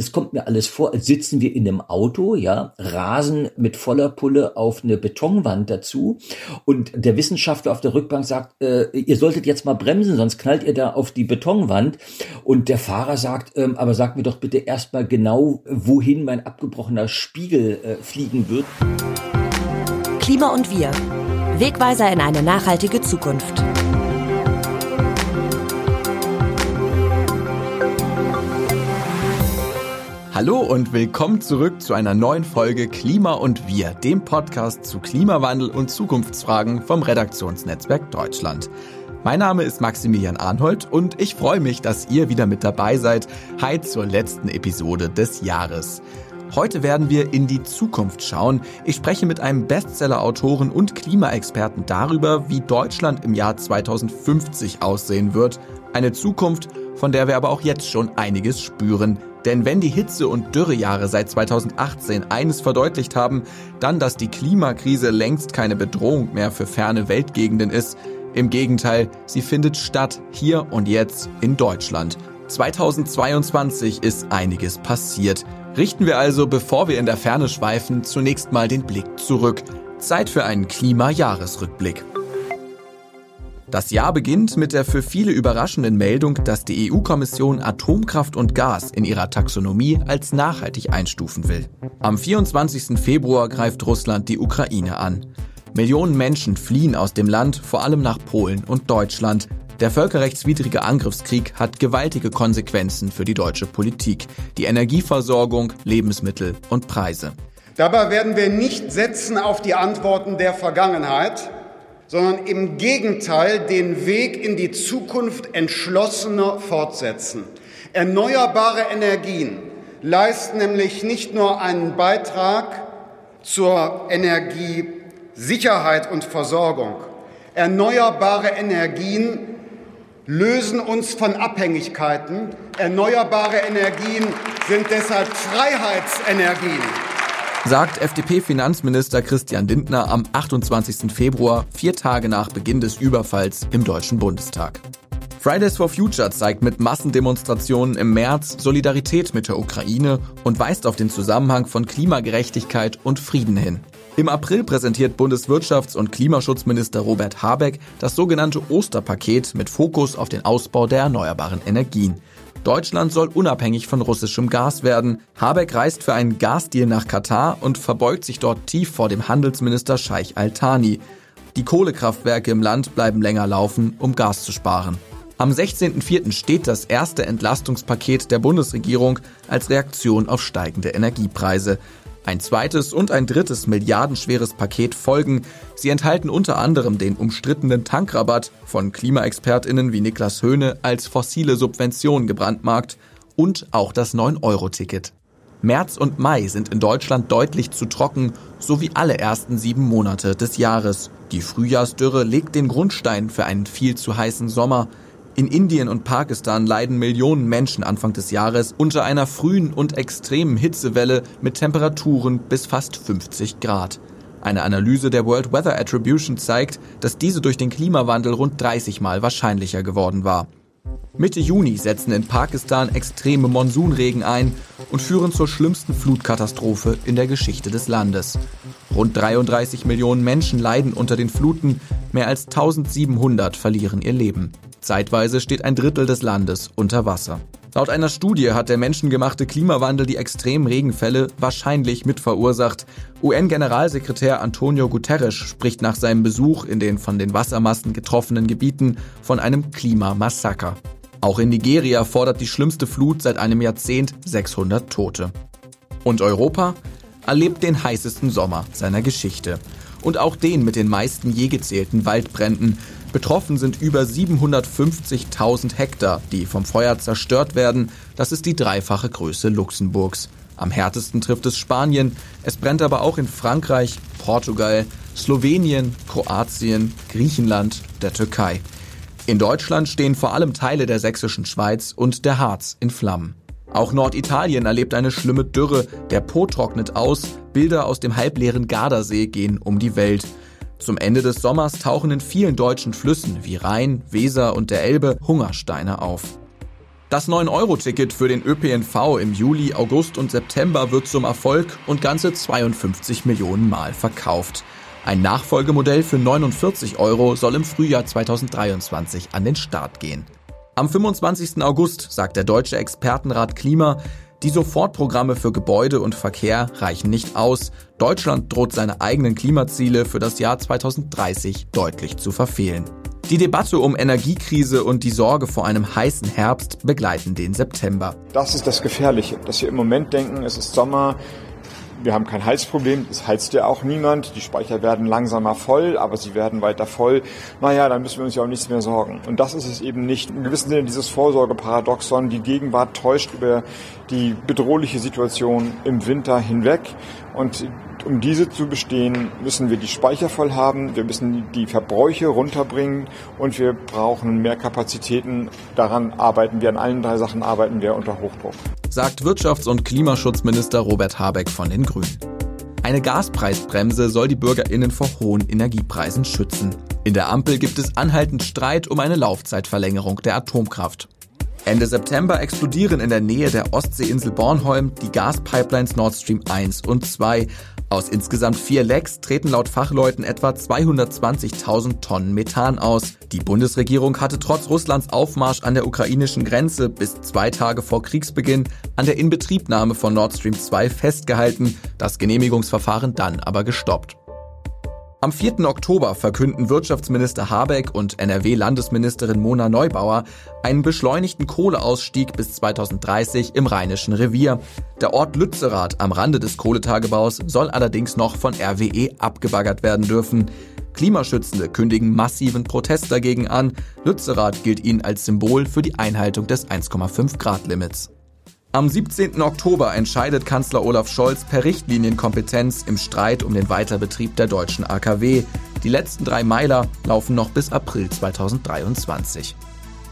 das kommt mir alles vor, als sitzen wir in einem Auto, ja, rasen mit voller Pulle auf eine Betonwand dazu und der Wissenschaftler auf der Rückbank sagt, äh, ihr solltet jetzt mal bremsen, sonst knallt ihr da auf die Betonwand und der Fahrer sagt, ähm, aber sagt mir doch bitte erstmal genau, wohin mein abgebrochener Spiegel äh, fliegen wird. Klima und wir. Wegweiser in eine nachhaltige Zukunft. Hallo und willkommen zurück zu einer neuen Folge Klima und Wir, dem Podcast zu Klimawandel und Zukunftsfragen vom Redaktionsnetzwerk Deutschland. Mein Name ist Maximilian Arnhold und ich freue mich, dass ihr wieder mit dabei seid, heute zur letzten Episode des Jahres. Heute werden wir in die Zukunft schauen. Ich spreche mit einem Bestseller-Autoren und Klimaexperten darüber, wie Deutschland im Jahr 2050 aussehen wird. Eine Zukunft, von der wir aber auch jetzt schon einiges spüren. Denn wenn die Hitze- und Dürrejahre seit 2018 eines verdeutlicht haben, dann, dass die Klimakrise längst keine Bedrohung mehr für ferne Weltgegenden ist. Im Gegenteil, sie findet statt hier und jetzt in Deutschland. 2022 ist einiges passiert. Richten wir also, bevor wir in der Ferne schweifen, zunächst mal den Blick zurück. Zeit für einen Klimajahresrückblick. Das Jahr beginnt mit der für viele überraschenden Meldung, dass die EU-Kommission Atomkraft und Gas in ihrer Taxonomie als nachhaltig einstufen will. Am 24. Februar greift Russland die Ukraine an. Millionen Menschen fliehen aus dem Land, vor allem nach Polen und Deutschland. Der völkerrechtswidrige Angriffskrieg hat gewaltige Konsequenzen für die deutsche Politik, die Energieversorgung, Lebensmittel und Preise. Dabei werden wir nicht setzen auf die Antworten der Vergangenheit, sondern im Gegenteil den Weg in die Zukunft entschlossener fortsetzen. Erneuerbare Energien leisten nämlich nicht nur einen Beitrag zur Energiesicherheit und Versorgung. Erneuerbare Energien lösen uns von Abhängigkeiten. Erneuerbare Energien sind deshalb Freiheitsenergien sagt FDP-Finanzminister Christian Lindner am 28. Februar, vier Tage nach Beginn des Überfalls im Deutschen Bundestag. Fridays for Future zeigt mit Massendemonstrationen im März Solidarität mit der Ukraine und weist auf den Zusammenhang von Klimagerechtigkeit und Frieden hin. Im April präsentiert Bundeswirtschafts- und Klimaschutzminister Robert Habeck das sogenannte Osterpaket mit Fokus auf den Ausbau der erneuerbaren Energien. Deutschland soll unabhängig von russischem Gas werden. Habeck reist für einen Gasdeal nach Katar und verbeugt sich dort tief vor dem Handelsminister Scheich Al-Thani. Die Kohlekraftwerke im Land bleiben länger laufen, um Gas zu sparen. Am 16.04. steht das erste Entlastungspaket der Bundesregierung als Reaktion auf steigende Energiepreise. Ein zweites und ein drittes milliardenschweres Paket folgen. Sie enthalten unter anderem den umstrittenen Tankrabatt von Klimaexpertinnen wie Niklas Höhne als fossile Subvention gebrandmarkt und auch das 9-Euro-Ticket. März und Mai sind in Deutschland deutlich zu trocken, so wie alle ersten sieben Monate des Jahres. Die Frühjahrsdürre legt den Grundstein für einen viel zu heißen Sommer. In Indien und Pakistan leiden Millionen Menschen Anfang des Jahres unter einer frühen und extremen Hitzewelle mit Temperaturen bis fast 50 Grad. Eine Analyse der World Weather Attribution zeigt, dass diese durch den Klimawandel rund 30 Mal wahrscheinlicher geworden war. Mitte Juni setzen in Pakistan extreme Monsunregen ein und führen zur schlimmsten Flutkatastrophe in der Geschichte des Landes. Rund 33 Millionen Menschen leiden unter den Fluten, mehr als 1700 verlieren ihr Leben. Zeitweise steht ein Drittel des Landes unter Wasser. Laut einer Studie hat der menschengemachte Klimawandel die extremen Regenfälle wahrscheinlich mit verursacht. UN-Generalsekretär Antonio Guterres spricht nach seinem Besuch in den von den Wassermassen getroffenen Gebieten von einem Klimamassaker. Auch in Nigeria fordert die schlimmste Flut seit einem Jahrzehnt 600 Tote. Und Europa erlebt den heißesten Sommer seiner Geschichte. Und auch den mit den meisten je gezählten Waldbränden, Betroffen sind über 750.000 Hektar, die vom Feuer zerstört werden. Das ist die dreifache Größe Luxemburgs. Am härtesten trifft es Spanien. Es brennt aber auch in Frankreich, Portugal, Slowenien, Kroatien, Griechenland, der Türkei. In Deutschland stehen vor allem Teile der sächsischen Schweiz und der Harz in Flammen. Auch Norditalien erlebt eine schlimme Dürre. Der Po trocknet aus. Bilder aus dem halbleeren Gardasee gehen um die Welt. Zum Ende des Sommers tauchen in vielen deutschen Flüssen wie Rhein, Weser und der Elbe Hungersteine auf. Das 9-Euro-Ticket für den ÖPNV im Juli, August und September wird zum Erfolg und ganze 52 Millionen Mal verkauft. Ein Nachfolgemodell für 49 Euro soll im Frühjahr 2023 an den Start gehen. Am 25. August sagt der Deutsche Expertenrat Klima, die Sofortprogramme für Gebäude und Verkehr reichen nicht aus. Deutschland droht seine eigenen Klimaziele für das Jahr 2030 deutlich zu verfehlen. Die Debatte um Energiekrise und die Sorge vor einem heißen Herbst begleiten den September. Das ist das Gefährliche, dass wir im Moment denken, es ist Sommer, wir haben kein Heizproblem, es heizt ja auch niemand, die Speicher werden langsamer voll, aber sie werden weiter voll. Naja, dann müssen wir uns ja auch nichts mehr sorgen. Und das ist es eben nicht. Im gewissen Sinne dieses Vorsorgeparadoxon, die Gegenwart täuscht über die bedrohliche Situation im Winter hinweg. Und um diese zu bestehen, müssen wir die Speicher voll haben, wir müssen die Verbräuche runterbringen und wir brauchen mehr Kapazitäten. Daran arbeiten wir, an allen drei Sachen arbeiten wir unter Hochdruck sagt Wirtschafts- und Klimaschutzminister Robert Habeck von den Grünen. Eine Gaspreisbremse soll die Bürgerinnen vor hohen Energiepreisen schützen. In der Ampel gibt es anhaltend Streit um eine Laufzeitverlängerung der Atomkraft. Ende September explodieren in der Nähe der Ostseeinsel Bornholm die Gaspipelines Nord Stream 1 und 2. Aus insgesamt vier Lecks treten laut Fachleuten etwa 220.000 Tonnen Methan aus. Die Bundesregierung hatte trotz Russlands Aufmarsch an der ukrainischen Grenze bis zwei Tage vor Kriegsbeginn an der Inbetriebnahme von Nord Stream 2 festgehalten, das Genehmigungsverfahren dann aber gestoppt. Am 4. Oktober verkünden Wirtschaftsminister Habeck und NRW-Landesministerin Mona Neubauer einen beschleunigten Kohleausstieg bis 2030 im Rheinischen Revier. Der Ort Lützerath am Rande des Kohletagebaus soll allerdings noch von RWE abgebaggert werden dürfen. Klimaschützende kündigen massiven Protest dagegen an. Lützerath gilt ihnen als Symbol für die Einhaltung des 1,5 Grad Limits. Am 17. Oktober entscheidet Kanzler Olaf Scholz per Richtlinienkompetenz im Streit um den Weiterbetrieb der deutschen AKW. Die letzten drei Meiler laufen noch bis April 2023.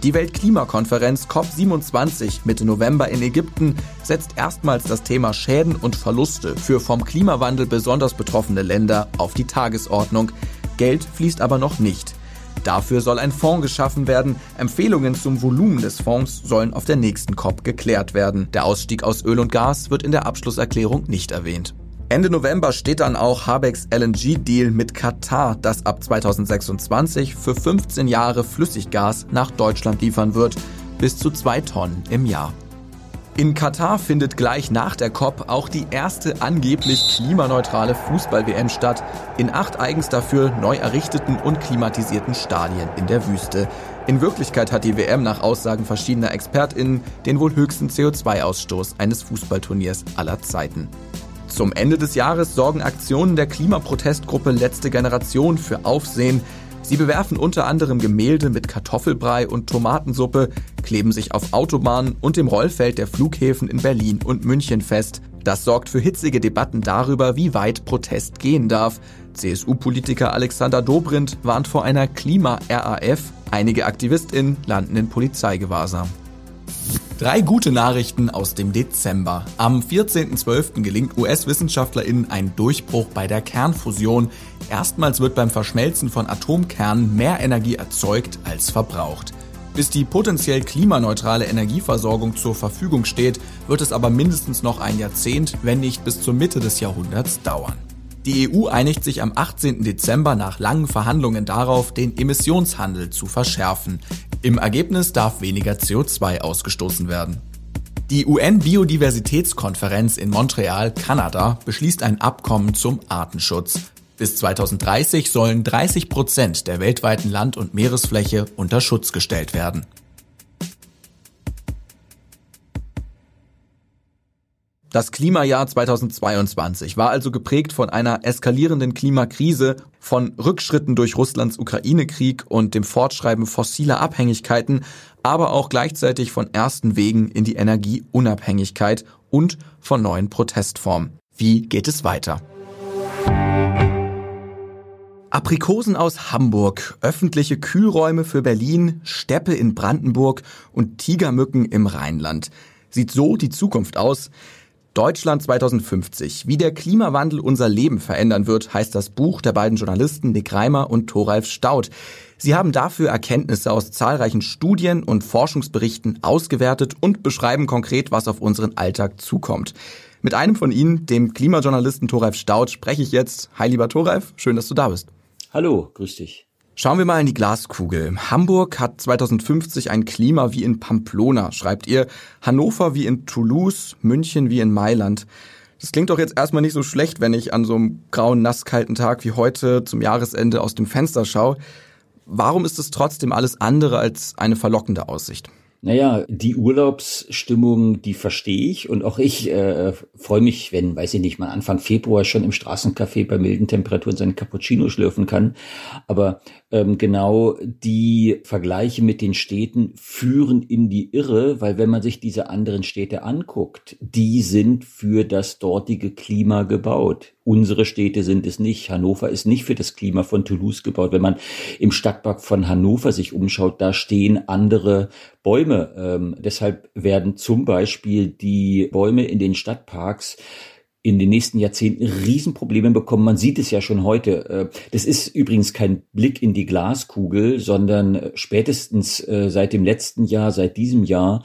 Die Weltklimakonferenz COP27 Mitte November in Ägypten setzt erstmals das Thema Schäden und Verluste für vom Klimawandel besonders betroffene Länder auf die Tagesordnung. Geld fließt aber noch nicht. Dafür soll ein Fonds geschaffen werden. Empfehlungen zum Volumen des Fonds sollen auf der nächsten COP geklärt werden. Der Ausstieg aus Öl und Gas wird in der Abschlusserklärung nicht erwähnt. Ende November steht dann auch Habecks LNG-Deal mit Katar, das ab 2026 für 15 Jahre Flüssiggas nach Deutschland liefern wird, bis zu zwei Tonnen im Jahr. In Katar findet gleich nach der COP auch die erste angeblich klimaneutrale Fußball-WM statt, in acht eigens dafür neu errichteten und klimatisierten Stadien in der Wüste. In Wirklichkeit hat die WM nach Aussagen verschiedener ExpertInnen den wohl höchsten CO2-Ausstoß eines Fußballturniers aller Zeiten. Zum Ende des Jahres sorgen Aktionen der Klimaprotestgruppe Letzte Generation für Aufsehen. Sie bewerfen unter anderem Gemälde mit Kartoffelbrei und Tomatensuppe, kleben sich auf Autobahnen und dem Rollfeld der Flughäfen in Berlin und München fest. Das sorgt für hitzige Debatten darüber, wie weit Protest gehen darf. CSU-Politiker Alexander Dobrindt warnt vor einer Klima-RAF. Einige AktivistInnen landen in Polizeigewahrsam. Drei gute Nachrichten aus dem Dezember. Am 14.12. gelingt US-WissenschaftlerInnen ein Durchbruch bei der Kernfusion. Erstmals wird beim Verschmelzen von Atomkernen mehr Energie erzeugt als verbraucht. Bis die potenziell klimaneutrale Energieversorgung zur Verfügung steht, wird es aber mindestens noch ein Jahrzehnt, wenn nicht bis zur Mitte des Jahrhunderts dauern. Die EU einigt sich am 18. Dezember nach langen Verhandlungen darauf, den Emissionshandel zu verschärfen. Im Ergebnis darf weniger CO2 ausgestoßen werden. Die UN-Biodiversitätskonferenz in Montreal, Kanada, beschließt ein Abkommen zum Artenschutz. Bis 2030 sollen 30 Prozent der weltweiten Land- und Meeresfläche unter Schutz gestellt werden. Das Klimajahr 2022 war also geprägt von einer eskalierenden Klimakrise, von Rückschritten durch Russlands Ukraine-Krieg und dem Fortschreiben fossiler Abhängigkeiten, aber auch gleichzeitig von ersten Wegen in die Energieunabhängigkeit und von neuen Protestformen. Wie geht es weiter? Aprikosen aus Hamburg, öffentliche Kühlräume für Berlin, Steppe in Brandenburg und Tigermücken im Rheinland. Sieht so die Zukunft aus? Deutschland 2050. Wie der Klimawandel unser Leben verändern wird, heißt das Buch der beiden Journalisten Nick Reimer und Thoralf Staudt. Sie haben dafür Erkenntnisse aus zahlreichen Studien und Forschungsberichten ausgewertet und beschreiben konkret, was auf unseren Alltag zukommt. Mit einem von Ihnen, dem Klimajournalisten Thoralf Staudt, spreche ich jetzt. Hi, lieber Thoralf, schön, dass du da bist. Hallo, grüß dich. Schauen wir mal in die Glaskugel. Hamburg hat 2050 ein Klima wie in Pamplona, schreibt ihr. Hannover wie in Toulouse, München wie in Mailand. Das klingt doch jetzt erstmal nicht so schlecht, wenn ich an so einem grauen, nasskalten Tag wie heute zum Jahresende aus dem Fenster schaue. Warum ist es trotzdem alles andere als eine verlockende Aussicht? Naja, die Urlaubsstimmung, die verstehe ich und auch ich äh, freue mich, wenn, weiß ich nicht, man Anfang Februar schon im Straßencafé bei milden Temperaturen seinen Cappuccino schlürfen kann. Aber ähm, genau die Vergleiche mit den Städten führen in die Irre, weil wenn man sich diese anderen Städte anguckt, die sind für das dortige Klima gebaut. Unsere Städte sind es nicht. Hannover ist nicht für das Klima von Toulouse gebaut. Wenn man im Stadtpark von Hannover sich umschaut, da stehen andere Bäume. Ähm, deshalb werden zum Beispiel die Bäume in den Stadtparks in den nächsten Jahrzehnten Riesenprobleme bekommen. Man sieht es ja schon heute. Äh, das ist übrigens kein Blick in die Glaskugel, sondern äh, spätestens äh, seit dem letzten Jahr, seit diesem Jahr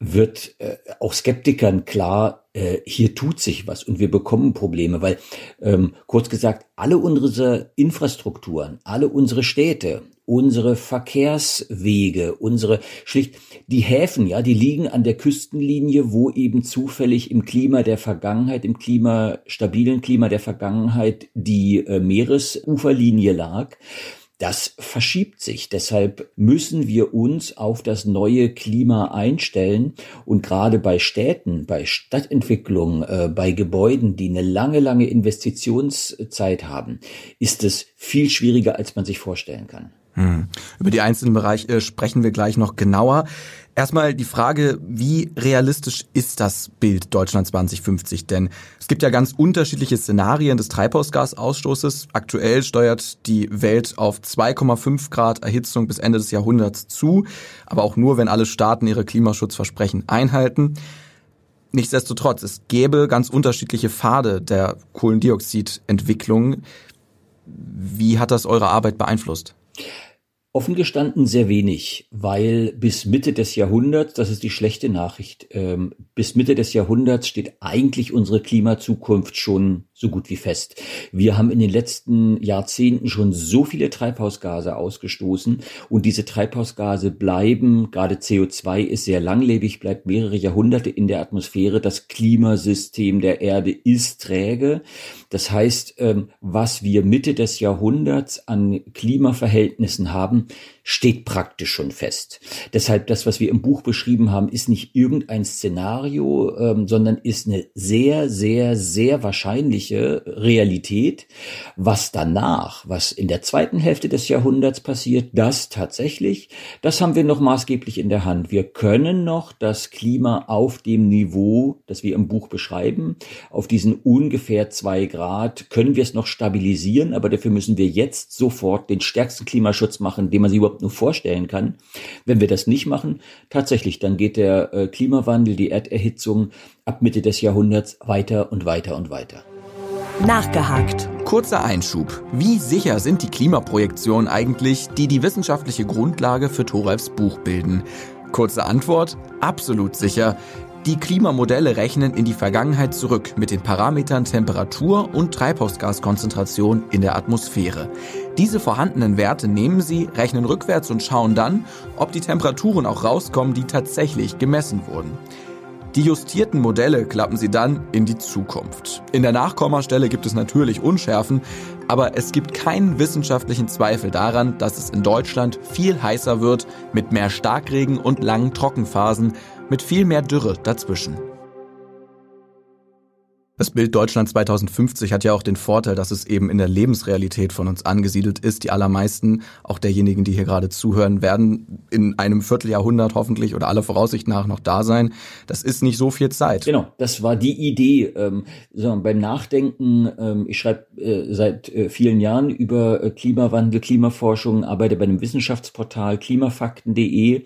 wird auch Skeptikern klar, hier tut sich was und wir bekommen Probleme, weil ähm, kurz gesagt, alle unsere Infrastrukturen, alle unsere Städte, unsere Verkehrswege, unsere schlicht die Häfen, ja, die liegen an der Küstenlinie, wo eben zufällig im Klima der Vergangenheit, im Klima stabilen Klima der Vergangenheit die äh, Meeresuferlinie lag. Das verschiebt sich. Deshalb müssen wir uns auf das neue Klima einstellen. Und gerade bei Städten, bei Stadtentwicklung, äh, bei Gebäuden, die eine lange, lange Investitionszeit haben, ist es viel schwieriger, als man sich vorstellen kann. Hm. Über die einzelnen Bereiche sprechen wir gleich noch genauer. Erstmal die Frage, wie realistisch ist das Bild Deutschland 2050? Denn es gibt ja ganz unterschiedliche Szenarien des Treibhausgasausstoßes. Aktuell steuert die Welt auf 2,5 Grad Erhitzung bis Ende des Jahrhunderts zu, aber auch nur, wenn alle Staaten ihre Klimaschutzversprechen einhalten. Nichtsdestotrotz, es gäbe ganz unterschiedliche Pfade der Kohlendioxidentwicklung. Wie hat das eure Arbeit beeinflusst? Offen gestanden sehr wenig, weil bis Mitte des Jahrhunderts, das ist die schlechte Nachricht, ähm, bis Mitte des Jahrhunderts steht eigentlich unsere Klimazukunft schon so gut wie fest. Wir haben in den letzten Jahrzehnten schon so viele Treibhausgase ausgestoßen und diese Treibhausgase bleiben, gerade CO2 ist sehr langlebig, bleibt mehrere Jahrhunderte in der Atmosphäre. Das Klimasystem der Erde ist träge. Das heißt, ähm, was wir Mitte des Jahrhunderts an Klimaverhältnissen haben, steht praktisch schon fest. Deshalb das, was wir im Buch beschrieben haben, ist nicht irgendein Szenario, ähm, sondern ist eine sehr, sehr, sehr wahrscheinliche Realität. Was danach, was in der zweiten Hälfte des Jahrhunderts passiert, das tatsächlich, das haben wir noch maßgeblich in der Hand. Wir können noch das Klima auf dem Niveau, das wir im Buch beschreiben, auf diesen ungefähr zwei Grad, können wir es noch stabilisieren, aber dafür müssen wir jetzt sofort den stärksten Klimaschutz machen, den man sich überhaupt nur vorstellen kann. Wenn wir das nicht machen, tatsächlich, dann geht der äh, Klimawandel, die Erderhitzung ab Mitte des Jahrhunderts weiter und weiter und weiter. Nachgehakt. Kurzer Einschub. Wie sicher sind die Klimaprojektionen eigentlich, die die wissenschaftliche Grundlage für Thoralfs Buch bilden? Kurze Antwort, absolut sicher. Die Klimamodelle rechnen in die Vergangenheit zurück mit den Parametern Temperatur und Treibhausgaskonzentration in der Atmosphäre. Diese vorhandenen Werte nehmen sie, rechnen rückwärts und schauen dann, ob die Temperaturen auch rauskommen, die tatsächlich gemessen wurden. Die justierten Modelle klappen sie dann in die Zukunft. In der Nachkommastelle gibt es natürlich Unschärfen, aber es gibt keinen wissenschaftlichen Zweifel daran, dass es in Deutschland viel heißer wird, mit mehr Starkregen und langen Trockenphasen mit viel mehr Dürre dazwischen. Das Bild Deutschland 2050 hat ja auch den Vorteil, dass es eben in der Lebensrealität von uns angesiedelt ist. Die allermeisten, auch derjenigen, die hier gerade zuhören, werden in einem Vierteljahrhundert hoffentlich oder aller Voraussicht nach noch da sein. Das ist nicht so viel Zeit. Genau, das war die Idee. Ähm, beim Nachdenken, ähm, ich schreibe äh, seit äh, vielen Jahren über äh, Klimawandel, Klimaforschung, arbeite bei einem Wissenschaftsportal klimafakten.de,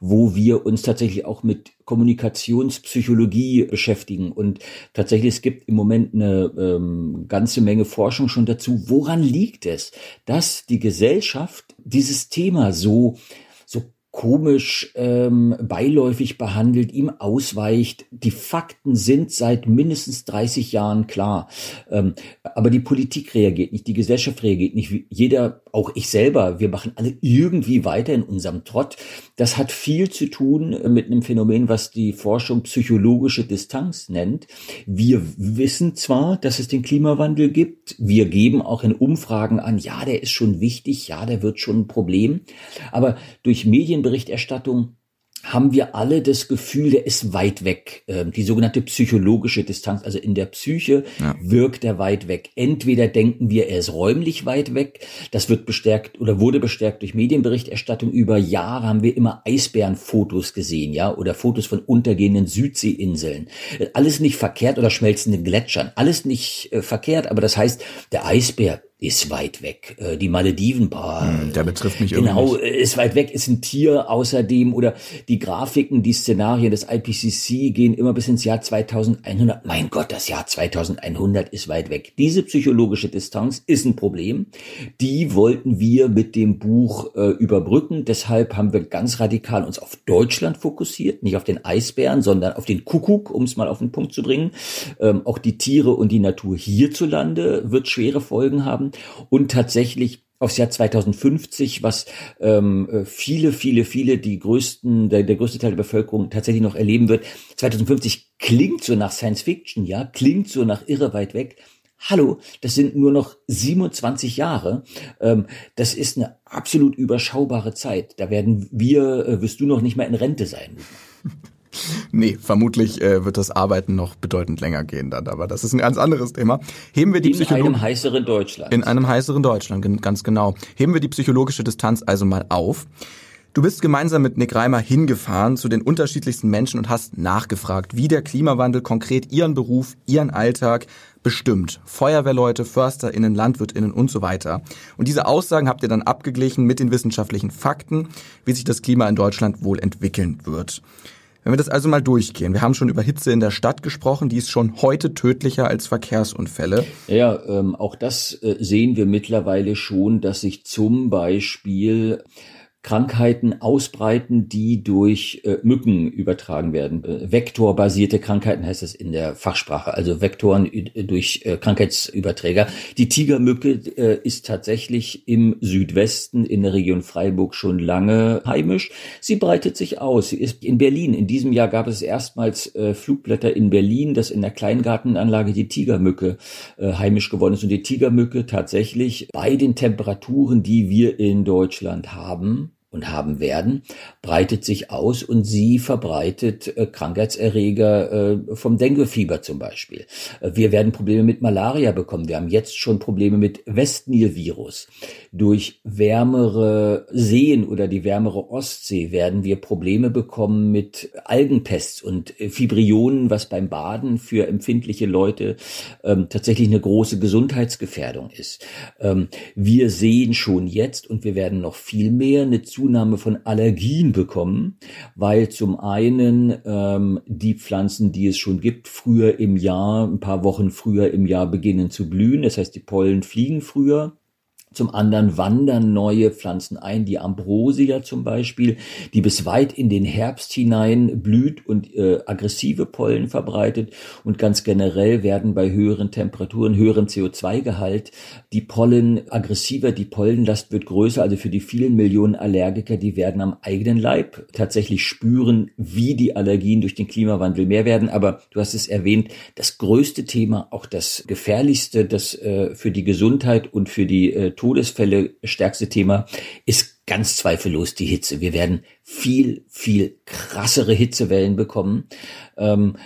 wo wir uns tatsächlich auch mit Kommunikationspsychologie beschäftigen. Und tatsächlich, es gibt im Moment eine ähm, ganze Menge Forschung schon dazu. Woran liegt es, dass die Gesellschaft dieses Thema so komisch ähm, beiläufig behandelt, ihm ausweicht. Die Fakten sind seit mindestens 30 Jahren klar. Ähm, aber die Politik reagiert nicht, die Gesellschaft reagiert nicht. Jeder, auch ich selber, wir machen alle irgendwie weiter in unserem Trott. Das hat viel zu tun mit einem Phänomen, was die Forschung psychologische Distanz nennt. Wir wissen zwar, dass es den Klimawandel gibt. Wir geben auch in Umfragen an, ja, der ist schon wichtig, ja, der wird schon ein Problem. Aber durch Medien Medienberichterstattung haben wir alle das Gefühl, der ist weit weg. Ähm, die sogenannte psychologische Distanz, also in der Psyche ja. wirkt er weit weg. Entweder denken wir, er ist räumlich weit weg. Das wird bestärkt oder wurde bestärkt durch Medienberichterstattung. Über Jahre haben wir immer Eisbärenfotos gesehen, ja, oder Fotos von untergehenden Südseeinseln. Alles nicht verkehrt oder schmelzenden Gletschern. Alles nicht äh, verkehrt, aber das heißt, der Eisbär ist weit weg. Äh, die Malediven, boah, hm, der betrifft mich genau, nicht. ist weit weg, ist ein Tier außerdem oder die Grafiken, die Szenarien des IPCC gehen immer bis ins Jahr 2100. Mein Gott, das Jahr 2100 ist weit weg. Diese psychologische Distanz ist ein Problem. Die wollten wir mit dem Buch äh, überbrücken. Deshalb haben wir ganz radikal uns auf Deutschland fokussiert, nicht auf den Eisbären, sondern auf den Kuckuck, um es mal auf den Punkt zu bringen. Ähm, auch die Tiere und die Natur hierzulande wird schwere Folgen haben und tatsächlich aufs Jahr 2050, was ähm, äh, viele, viele, viele, die größten, der, der größte Teil der Bevölkerung tatsächlich noch erleben wird. 2050 klingt so nach Science Fiction, ja, klingt so nach irre weit weg. Hallo, das sind nur noch 27 Jahre. Ähm, das ist eine absolut überschaubare Zeit. Da werden wir, äh, wirst du noch nicht mal in Rente sein. Nee, vermutlich äh, wird das Arbeiten noch bedeutend länger gehen dann, aber das ist ein ganz anderes Thema. Heben wir die in einem heißeren Deutschland. In einem heißeren Deutschland, ganz genau. Heben wir die psychologische Distanz also mal auf. Du bist gemeinsam mit Nick Reimer hingefahren zu den unterschiedlichsten Menschen und hast nachgefragt, wie der Klimawandel konkret ihren Beruf, ihren Alltag bestimmt. Feuerwehrleute, FörsterInnen, LandwirtInnen und so weiter. Und diese Aussagen habt ihr dann abgeglichen mit den wissenschaftlichen Fakten, wie sich das Klima in Deutschland wohl entwickeln wird. Wenn wir das also mal durchgehen, wir haben schon über Hitze in der Stadt gesprochen, die ist schon heute tödlicher als Verkehrsunfälle. Ja, ähm, auch das äh, sehen wir mittlerweile schon, dass sich zum Beispiel Krankheiten ausbreiten, die durch äh, Mücken übertragen werden. Äh, vektorbasierte Krankheiten heißt es in der Fachsprache, also Vektoren durch äh, Krankheitsüberträger. Die Tigermücke äh, ist tatsächlich im Südwesten in der Region Freiburg schon lange heimisch. Sie breitet sich aus. Sie ist in Berlin. In diesem Jahr gab es erstmals äh, Flugblätter in Berlin, dass in der Kleingartenanlage die Tigermücke äh, heimisch geworden ist und die Tigermücke tatsächlich bei den Temperaturen, die wir in Deutschland haben, und haben werden, breitet sich aus und sie verbreitet äh, Krankheitserreger äh, vom Denguefieber zum Beispiel. Äh, wir werden Probleme mit Malaria bekommen. Wir haben jetzt schon Probleme mit Westnil-Virus. Durch wärmere Seen oder die wärmere Ostsee werden wir Probleme bekommen mit Algenpests und äh, Fibrionen, was beim Baden für empfindliche Leute ähm, tatsächlich eine große Gesundheitsgefährdung ist. Ähm, wir sehen schon jetzt und wir werden noch viel mehr eine Zunahme von Allergien bekommen, weil zum einen ähm, die Pflanzen, die es schon gibt, früher im Jahr, ein paar Wochen früher im Jahr beginnen zu blühen. Das heißt, die Pollen fliegen früher. Zum anderen wandern neue Pflanzen ein, die Ambrosia zum Beispiel, die bis weit in den Herbst hinein blüht und äh, aggressive Pollen verbreitet. Und ganz generell werden bei höheren Temperaturen, höherem CO2-Gehalt die Pollen aggressiver, die Pollenlast wird größer. Also für die vielen Millionen Allergiker, die werden am eigenen Leib tatsächlich spüren, wie die Allergien durch den Klimawandel mehr werden. Aber du hast es erwähnt, das größte Thema, auch das gefährlichste, das äh, für die Gesundheit und für die äh, Todesfälle stärkste Thema ist ganz zweifellos die Hitze. Wir werden viel, viel krassere Hitzewellen bekommen. Ähm,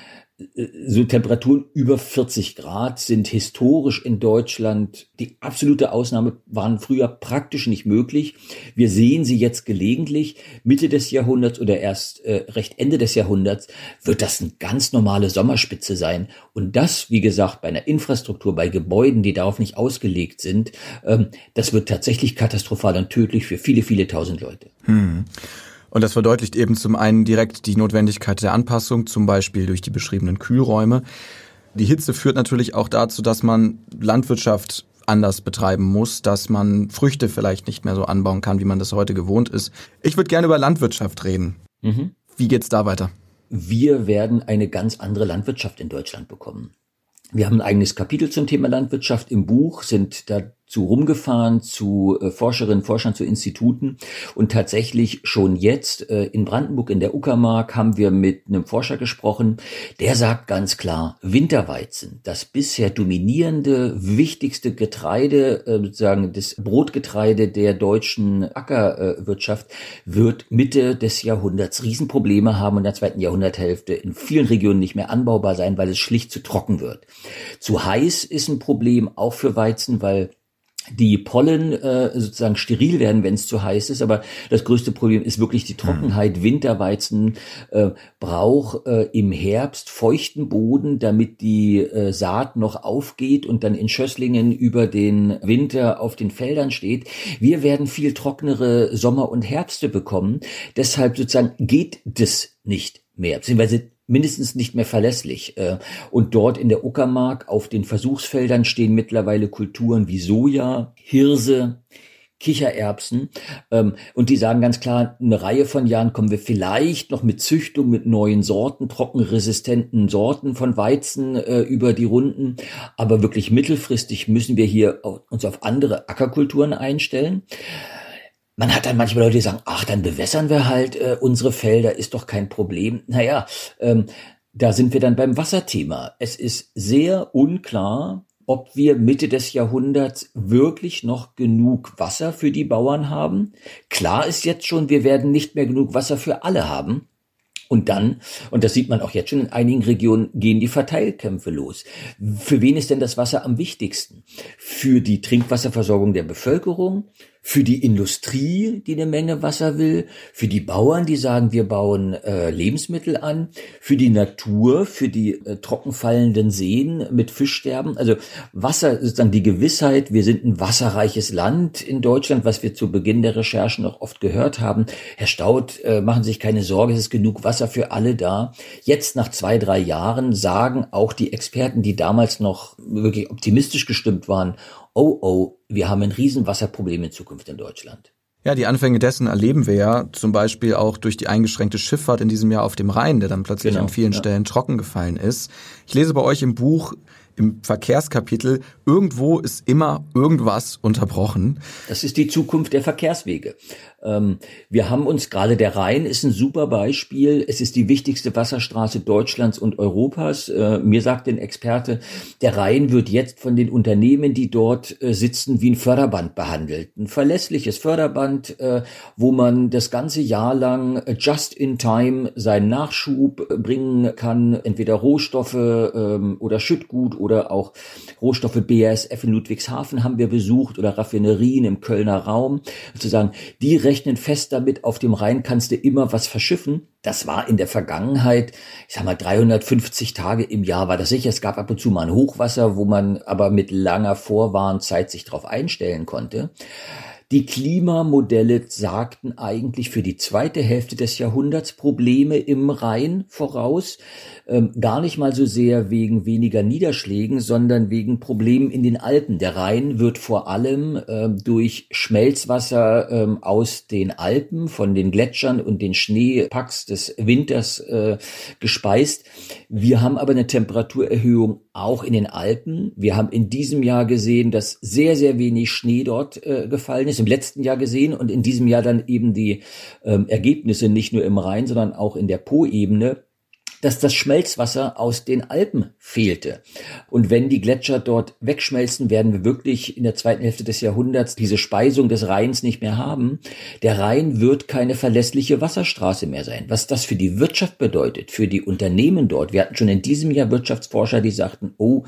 so Temperaturen über 40 Grad sind historisch in Deutschland die absolute Ausnahme, waren früher praktisch nicht möglich. Wir sehen sie jetzt gelegentlich. Mitte des Jahrhunderts oder erst äh, recht Ende des Jahrhunderts wird das eine ganz normale Sommerspitze sein. Und das, wie gesagt, bei einer Infrastruktur, bei Gebäuden, die darauf nicht ausgelegt sind, ähm, das wird tatsächlich katastrophal und tödlich für viele, viele tausend Leute. Hm. Und das verdeutlicht eben zum einen direkt die Notwendigkeit der Anpassung, zum Beispiel durch die beschriebenen Kühlräume. Die Hitze führt natürlich auch dazu, dass man Landwirtschaft anders betreiben muss, dass man Früchte vielleicht nicht mehr so anbauen kann, wie man das heute gewohnt ist. Ich würde gerne über Landwirtschaft reden. Mhm. Wie geht's da weiter? Wir werden eine ganz andere Landwirtschaft in Deutschland bekommen. Wir haben ein eigenes Kapitel zum Thema Landwirtschaft im Buch, sind da zu rumgefahren, zu äh, Forscherinnen, Forschern, zu Instituten. Und tatsächlich schon jetzt äh, in Brandenburg in der Uckermark haben wir mit einem Forscher gesprochen, der sagt ganz klar, Winterweizen, das bisher dominierende, wichtigste Getreide, äh, sozusagen das Brotgetreide der deutschen Ackerwirtschaft, wird Mitte des Jahrhunderts Riesenprobleme haben und in der zweiten Jahrhunderthälfte in vielen Regionen nicht mehr anbaubar sein, weil es schlicht zu trocken wird. Zu heiß ist ein Problem auch für Weizen, weil die Pollen äh, sozusagen steril werden, wenn es zu heiß ist. Aber das größte Problem ist wirklich die Trockenheit. Mhm. Winterweizen äh, braucht äh, im Herbst feuchten Boden, damit die äh, Saat noch aufgeht und dann in Schösslingen über den Winter auf den Feldern steht. Wir werden viel trockenere Sommer und Herbste bekommen. Deshalb sozusagen geht das nicht mehr, beziehungsweise mindestens nicht mehr verlässlich. Äh, und dort in der Uckermark auf den Versuchsfeldern stehen mittlerweile Kulturen wie Soja, Hirse, Kichererbsen. Ähm, und die sagen ganz klar, eine Reihe von Jahren kommen wir vielleicht noch mit Züchtung, mit neuen Sorten, trockenresistenten Sorten von Weizen äh, über die Runden. Aber wirklich mittelfristig müssen wir hier uns auf andere Ackerkulturen einstellen man hat dann manchmal Leute, die sagen, ach, dann bewässern wir halt äh, unsere Felder, ist doch kein Problem. Naja, ähm, da sind wir dann beim Wasserthema. Es ist sehr unklar, ob wir Mitte des Jahrhunderts wirklich noch genug Wasser für die Bauern haben. Klar ist jetzt schon, wir werden nicht mehr genug Wasser für alle haben. Und dann, und das sieht man auch jetzt schon in einigen Regionen, gehen die Verteilkämpfe los. Für wen ist denn das Wasser am wichtigsten? Für die Trinkwasserversorgung der Bevölkerung? Für die Industrie, die eine Menge Wasser will, für die Bauern, die sagen, wir bauen äh, Lebensmittel an, für die Natur, für die äh, trockenfallenden Seen mit Fischsterben. Also Wasser sozusagen die Gewissheit, wir sind ein wasserreiches Land in Deutschland, was wir zu Beginn der Recherchen noch oft gehört haben. Herr Staud, äh, machen Sie sich keine Sorge, es ist genug Wasser für alle da. Jetzt nach zwei, drei Jahren sagen auch die Experten, die damals noch wirklich optimistisch gestimmt waren, oh oh, wir haben ein Riesenwasserproblem in Zukunft in Deutschland. Ja, die Anfänge dessen erleben wir ja zum Beispiel auch durch die eingeschränkte Schifffahrt in diesem Jahr auf dem Rhein, der dann plötzlich genau, an vielen ja. Stellen trocken gefallen ist. Ich lese bei euch im Buch im Verkehrskapitel, irgendwo ist immer irgendwas unterbrochen. Das ist die Zukunft der Verkehrswege. Ähm, wir haben uns gerade der Rhein ist ein super Beispiel. Es ist die wichtigste Wasserstraße Deutschlands und Europas. Äh, mir sagt ein Experte, der Rhein wird jetzt von den Unternehmen, die dort äh, sitzen, wie ein Förderband behandelt. Ein verlässliches Förderband, äh, wo man das ganze Jahr lang just in time seinen Nachschub bringen kann, entweder Rohstoffe ähm, oder Schüttgut oder auch Rohstoffe BASF in Ludwigshafen haben wir besucht oder Raffinerien im Kölner Raum. Sozusagen die rechnen fest damit, auf dem Rhein kannst du immer was verschiffen. Das war in der Vergangenheit, ich sag mal 350 Tage im Jahr war das sicher. Es gab ab und zu mal ein Hochwasser, wo man aber mit langer Vorwarnzeit sich darauf einstellen konnte. Die Klimamodelle sagten eigentlich für die zweite Hälfte des Jahrhunderts Probleme im Rhein voraus. Ähm, gar nicht mal so sehr wegen weniger Niederschlägen, sondern wegen Problemen in den Alpen. Der Rhein wird vor allem ähm, durch Schmelzwasser ähm, aus den Alpen, von den Gletschern und den Schneepacks des Winters äh, gespeist. Wir haben aber eine Temperaturerhöhung auch in den Alpen. Wir haben in diesem Jahr gesehen, dass sehr, sehr wenig Schnee dort äh, gefallen ist, im letzten Jahr gesehen und in diesem Jahr dann eben die ähm, Ergebnisse nicht nur im Rhein, sondern auch in der Po-Ebene dass das Schmelzwasser aus den Alpen fehlte. Und wenn die Gletscher dort wegschmelzen, werden wir wirklich in der zweiten Hälfte des Jahrhunderts diese Speisung des Rheins nicht mehr haben. Der Rhein wird keine verlässliche Wasserstraße mehr sein. Was das für die Wirtschaft bedeutet, für die Unternehmen dort. Wir hatten schon in diesem Jahr Wirtschaftsforscher, die sagten, oh,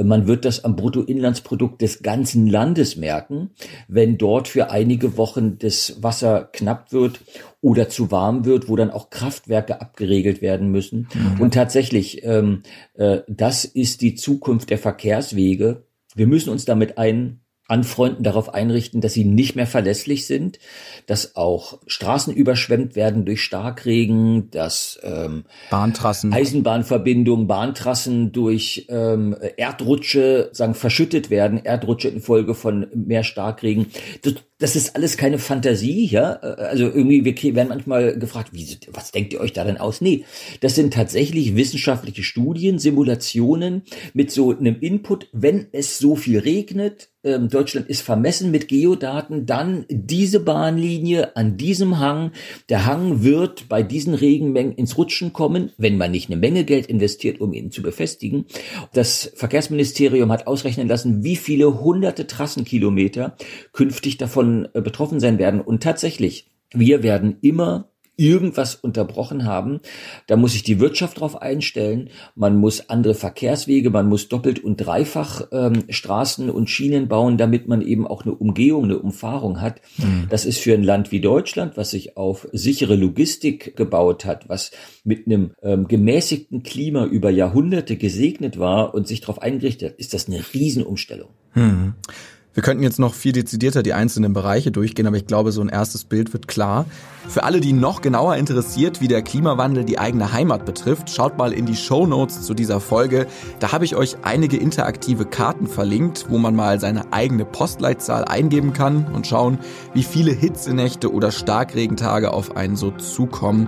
man wird das am Bruttoinlandsprodukt des ganzen Landes merken, wenn dort für einige Wochen das Wasser knapp wird oder zu warm wird, wo dann auch Kraftwerke abgeregelt werden müssen. Mhm. Und tatsächlich, ähm, äh, das ist die Zukunft der Verkehrswege. Wir müssen uns damit ein anfreunden, darauf einrichten, dass sie nicht mehr verlässlich sind, dass auch Straßen überschwemmt werden durch Starkregen, dass ähm, Bahntrassen, Eisenbahnverbindungen, Bahntrassen durch ähm, Erdrutsche sagen verschüttet werden, Erdrutsche infolge von mehr Starkregen. Das, das ist alles keine Fantasie, ja. Also irgendwie, wir werden manchmal gefragt, wie, was denkt ihr euch da denn aus? Nee, das sind tatsächlich wissenschaftliche Studien, Simulationen mit so einem Input, wenn es so viel regnet, ähm, Deutschland ist vermessen mit Geodaten, dann diese Bahnlinie an diesem Hang. Der Hang wird bei diesen Regenmengen ins Rutschen kommen, wenn man nicht eine Menge Geld investiert, um ihn zu befestigen. Das Verkehrsministerium hat ausrechnen lassen, wie viele hunderte Trassenkilometer künftig davon äh, betroffen sein werden. Und tatsächlich, wir werden immer irgendwas unterbrochen haben. Da muss sich die Wirtschaft drauf einstellen. Man muss andere Verkehrswege, man muss doppelt und dreifach ähm, Straßen und Schienen bauen, damit man eben auch eine Umgehung, eine Umfahrung hat. Mhm. Das ist für ein Land wie Deutschland, was sich auf sichere Logistik gebaut hat, was mit einem ähm, gemäßigten Klima über Jahrhunderte gesegnet war und sich darauf eingerichtet hat, ist das eine Riesenumstellung. Mhm. Wir könnten jetzt noch viel dezidierter die einzelnen Bereiche durchgehen, aber ich glaube, so ein erstes Bild wird klar. Für alle, die noch genauer interessiert, wie der Klimawandel die eigene Heimat betrifft, schaut mal in die Show Notes zu dieser Folge. Da habe ich euch einige interaktive Karten verlinkt, wo man mal seine eigene Postleitzahl eingeben kann und schauen, wie viele Hitzenächte oder Starkregentage auf einen so zukommen.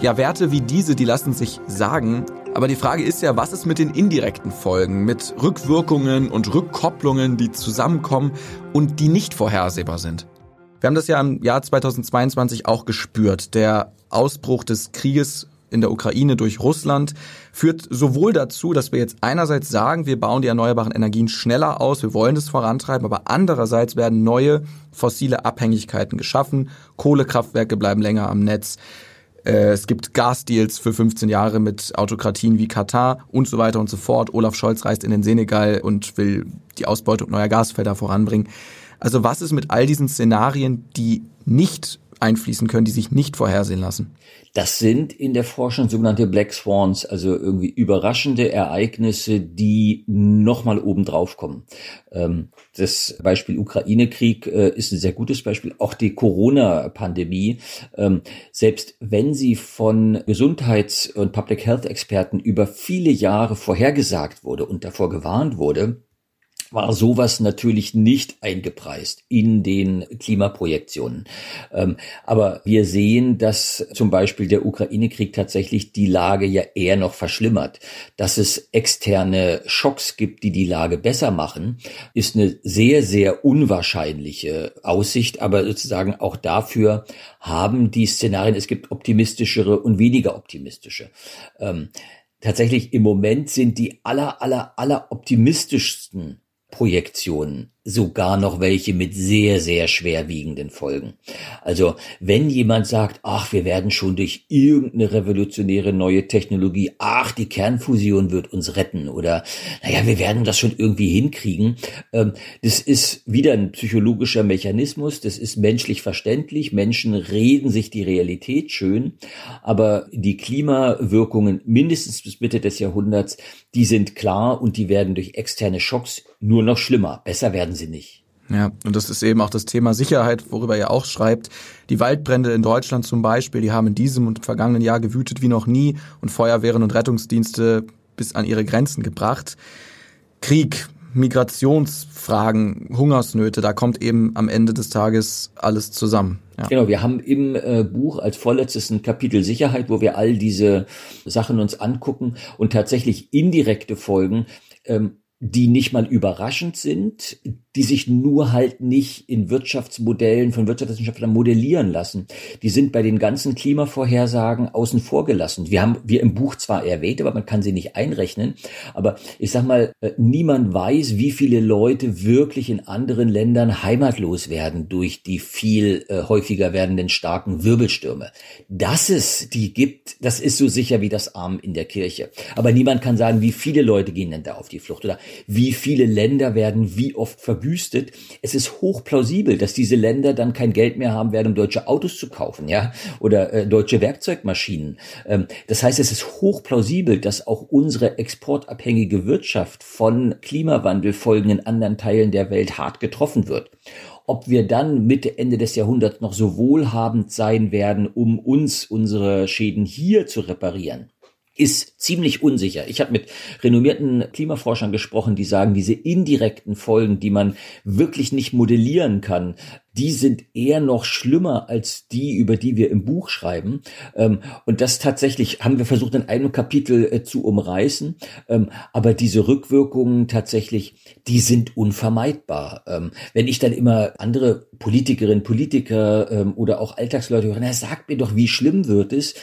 Ja, Werte wie diese, die lassen sich sagen, aber die Frage ist ja, was ist mit den indirekten Folgen, mit Rückwirkungen und Rückkopplungen, die zusammenkommen und die nicht vorhersehbar sind? Wir haben das ja im Jahr 2022 auch gespürt. Der Ausbruch des Krieges in der Ukraine durch Russland führt sowohl dazu, dass wir jetzt einerseits sagen, wir bauen die erneuerbaren Energien schneller aus, wir wollen das vorantreiben, aber andererseits werden neue fossile Abhängigkeiten geschaffen, Kohlekraftwerke bleiben länger am Netz. Äh, es gibt Gasdeals für 15 Jahre mit Autokratien wie Katar und so weiter und so fort. Olaf Scholz reist in den Senegal und will die Ausbeutung neuer Gasfelder voranbringen. Also was ist mit all diesen Szenarien, die nicht einfließen können, die sich nicht vorhersehen lassen? Das sind in der Forschung sogenannte Black Swans, also irgendwie überraschende Ereignisse, die nochmal obendrauf kommen. Ähm, das Beispiel Ukraine-Krieg äh, ist ein sehr gutes Beispiel. Auch die Corona-Pandemie, ähm, selbst wenn sie von Gesundheits- und Public Health-Experten über viele Jahre vorhergesagt wurde und davor gewarnt wurde, war sowas natürlich nicht eingepreist in den Klimaprojektionen. Ähm, aber wir sehen, dass zum Beispiel der Ukraine-Krieg tatsächlich die Lage ja eher noch verschlimmert. Dass es externe Schocks gibt, die die Lage besser machen, ist eine sehr, sehr unwahrscheinliche Aussicht. Aber sozusagen auch dafür haben die Szenarien, es gibt optimistischere und weniger optimistische. Ähm, tatsächlich im Moment sind die aller, aller, aller optimistischsten Projektionen sogar noch welche mit sehr, sehr schwerwiegenden Folgen. Also wenn jemand sagt, ach, wir werden schon durch irgendeine revolutionäre neue Technologie, ach, die Kernfusion wird uns retten oder naja, wir werden das schon irgendwie hinkriegen, ähm, das ist wieder ein psychologischer Mechanismus, das ist menschlich verständlich, Menschen reden sich die Realität schön, aber die Klimawirkungen mindestens bis Mitte des Jahrhunderts, die sind klar und die werden durch externe Schocks nur noch schlimmer. Besser werden werden sie nicht. Ja, und das ist eben auch das Thema Sicherheit, worüber ihr auch schreibt. Die Waldbrände in Deutschland zum Beispiel, die haben in diesem und vergangenen Jahr gewütet wie noch nie und Feuerwehren und Rettungsdienste bis an ihre Grenzen gebracht. Krieg, Migrationsfragen, Hungersnöte, da kommt eben am Ende des Tages alles zusammen. Ja. Genau, wir haben im äh, Buch als vorletztes ein Kapitel Sicherheit, wo wir all diese Sachen uns angucken und tatsächlich indirekte Folgen ähm, die nicht mal überraschend sind, die sich nur halt nicht in Wirtschaftsmodellen von Wirtschaftswissenschaftlern modellieren lassen. Die sind bei den ganzen Klimavorhersagen außen vor gelassen. Wir haben wir im Buch zwar erwähnt, aber man kann sie nicht einrechnen. Aber ich sag mal, äh, niemand weiß, wie viele Leute wirklich in anderen Ländern heimatlos werden durch die viel äh, häufiger werdenden starken Wirbelstürme. Dass es die gibt, das ist so sicher wie das Arm in der Kirche. Aber niemand kann sagen, wie viele Leute gehen denn da auf die Flucht oder wie viele Länder werden wie oft verwüstet. Es ist hochplausibel, dass diese Länder dann kein Geld mehr haben werden, um deutsche Autos zu kaufen, ja, oder äh, deutsche Werkzeugmaschinen. Ähm, das heißt, es ist hochplausibel, dass auch unsere exportabhängige Wirtschaft von Klimawandelfolgen in anderen Teilen der Welt hart getroffen wird. Ob wir dann Mitte, Ende des Jahrhunderts noch so wohlhabend sein werden, um uns unsere Schäden hier zu reparieren, ist ziemlich unsicher. Ich habe mit renommierten Klimaforschern gesprochen, die sagen, diese indirekten Folgen, die man wirklich nicht modellieren kann, die sind eher noch schlimmer als die, über die wir im Buch schreiben. Ähm, und das tatsächlich haben wir versucht, in einem Kapitel äh, zu umreißen. Ähm, aber diese Rückwirkungen tatsächlich, die sind unvermeidbar. Ähm, wenn ich dann immer andere Politikerinnen, Politiker oder auch Alltagsleute höre, na, sag mir doch, wie schlimm wird es,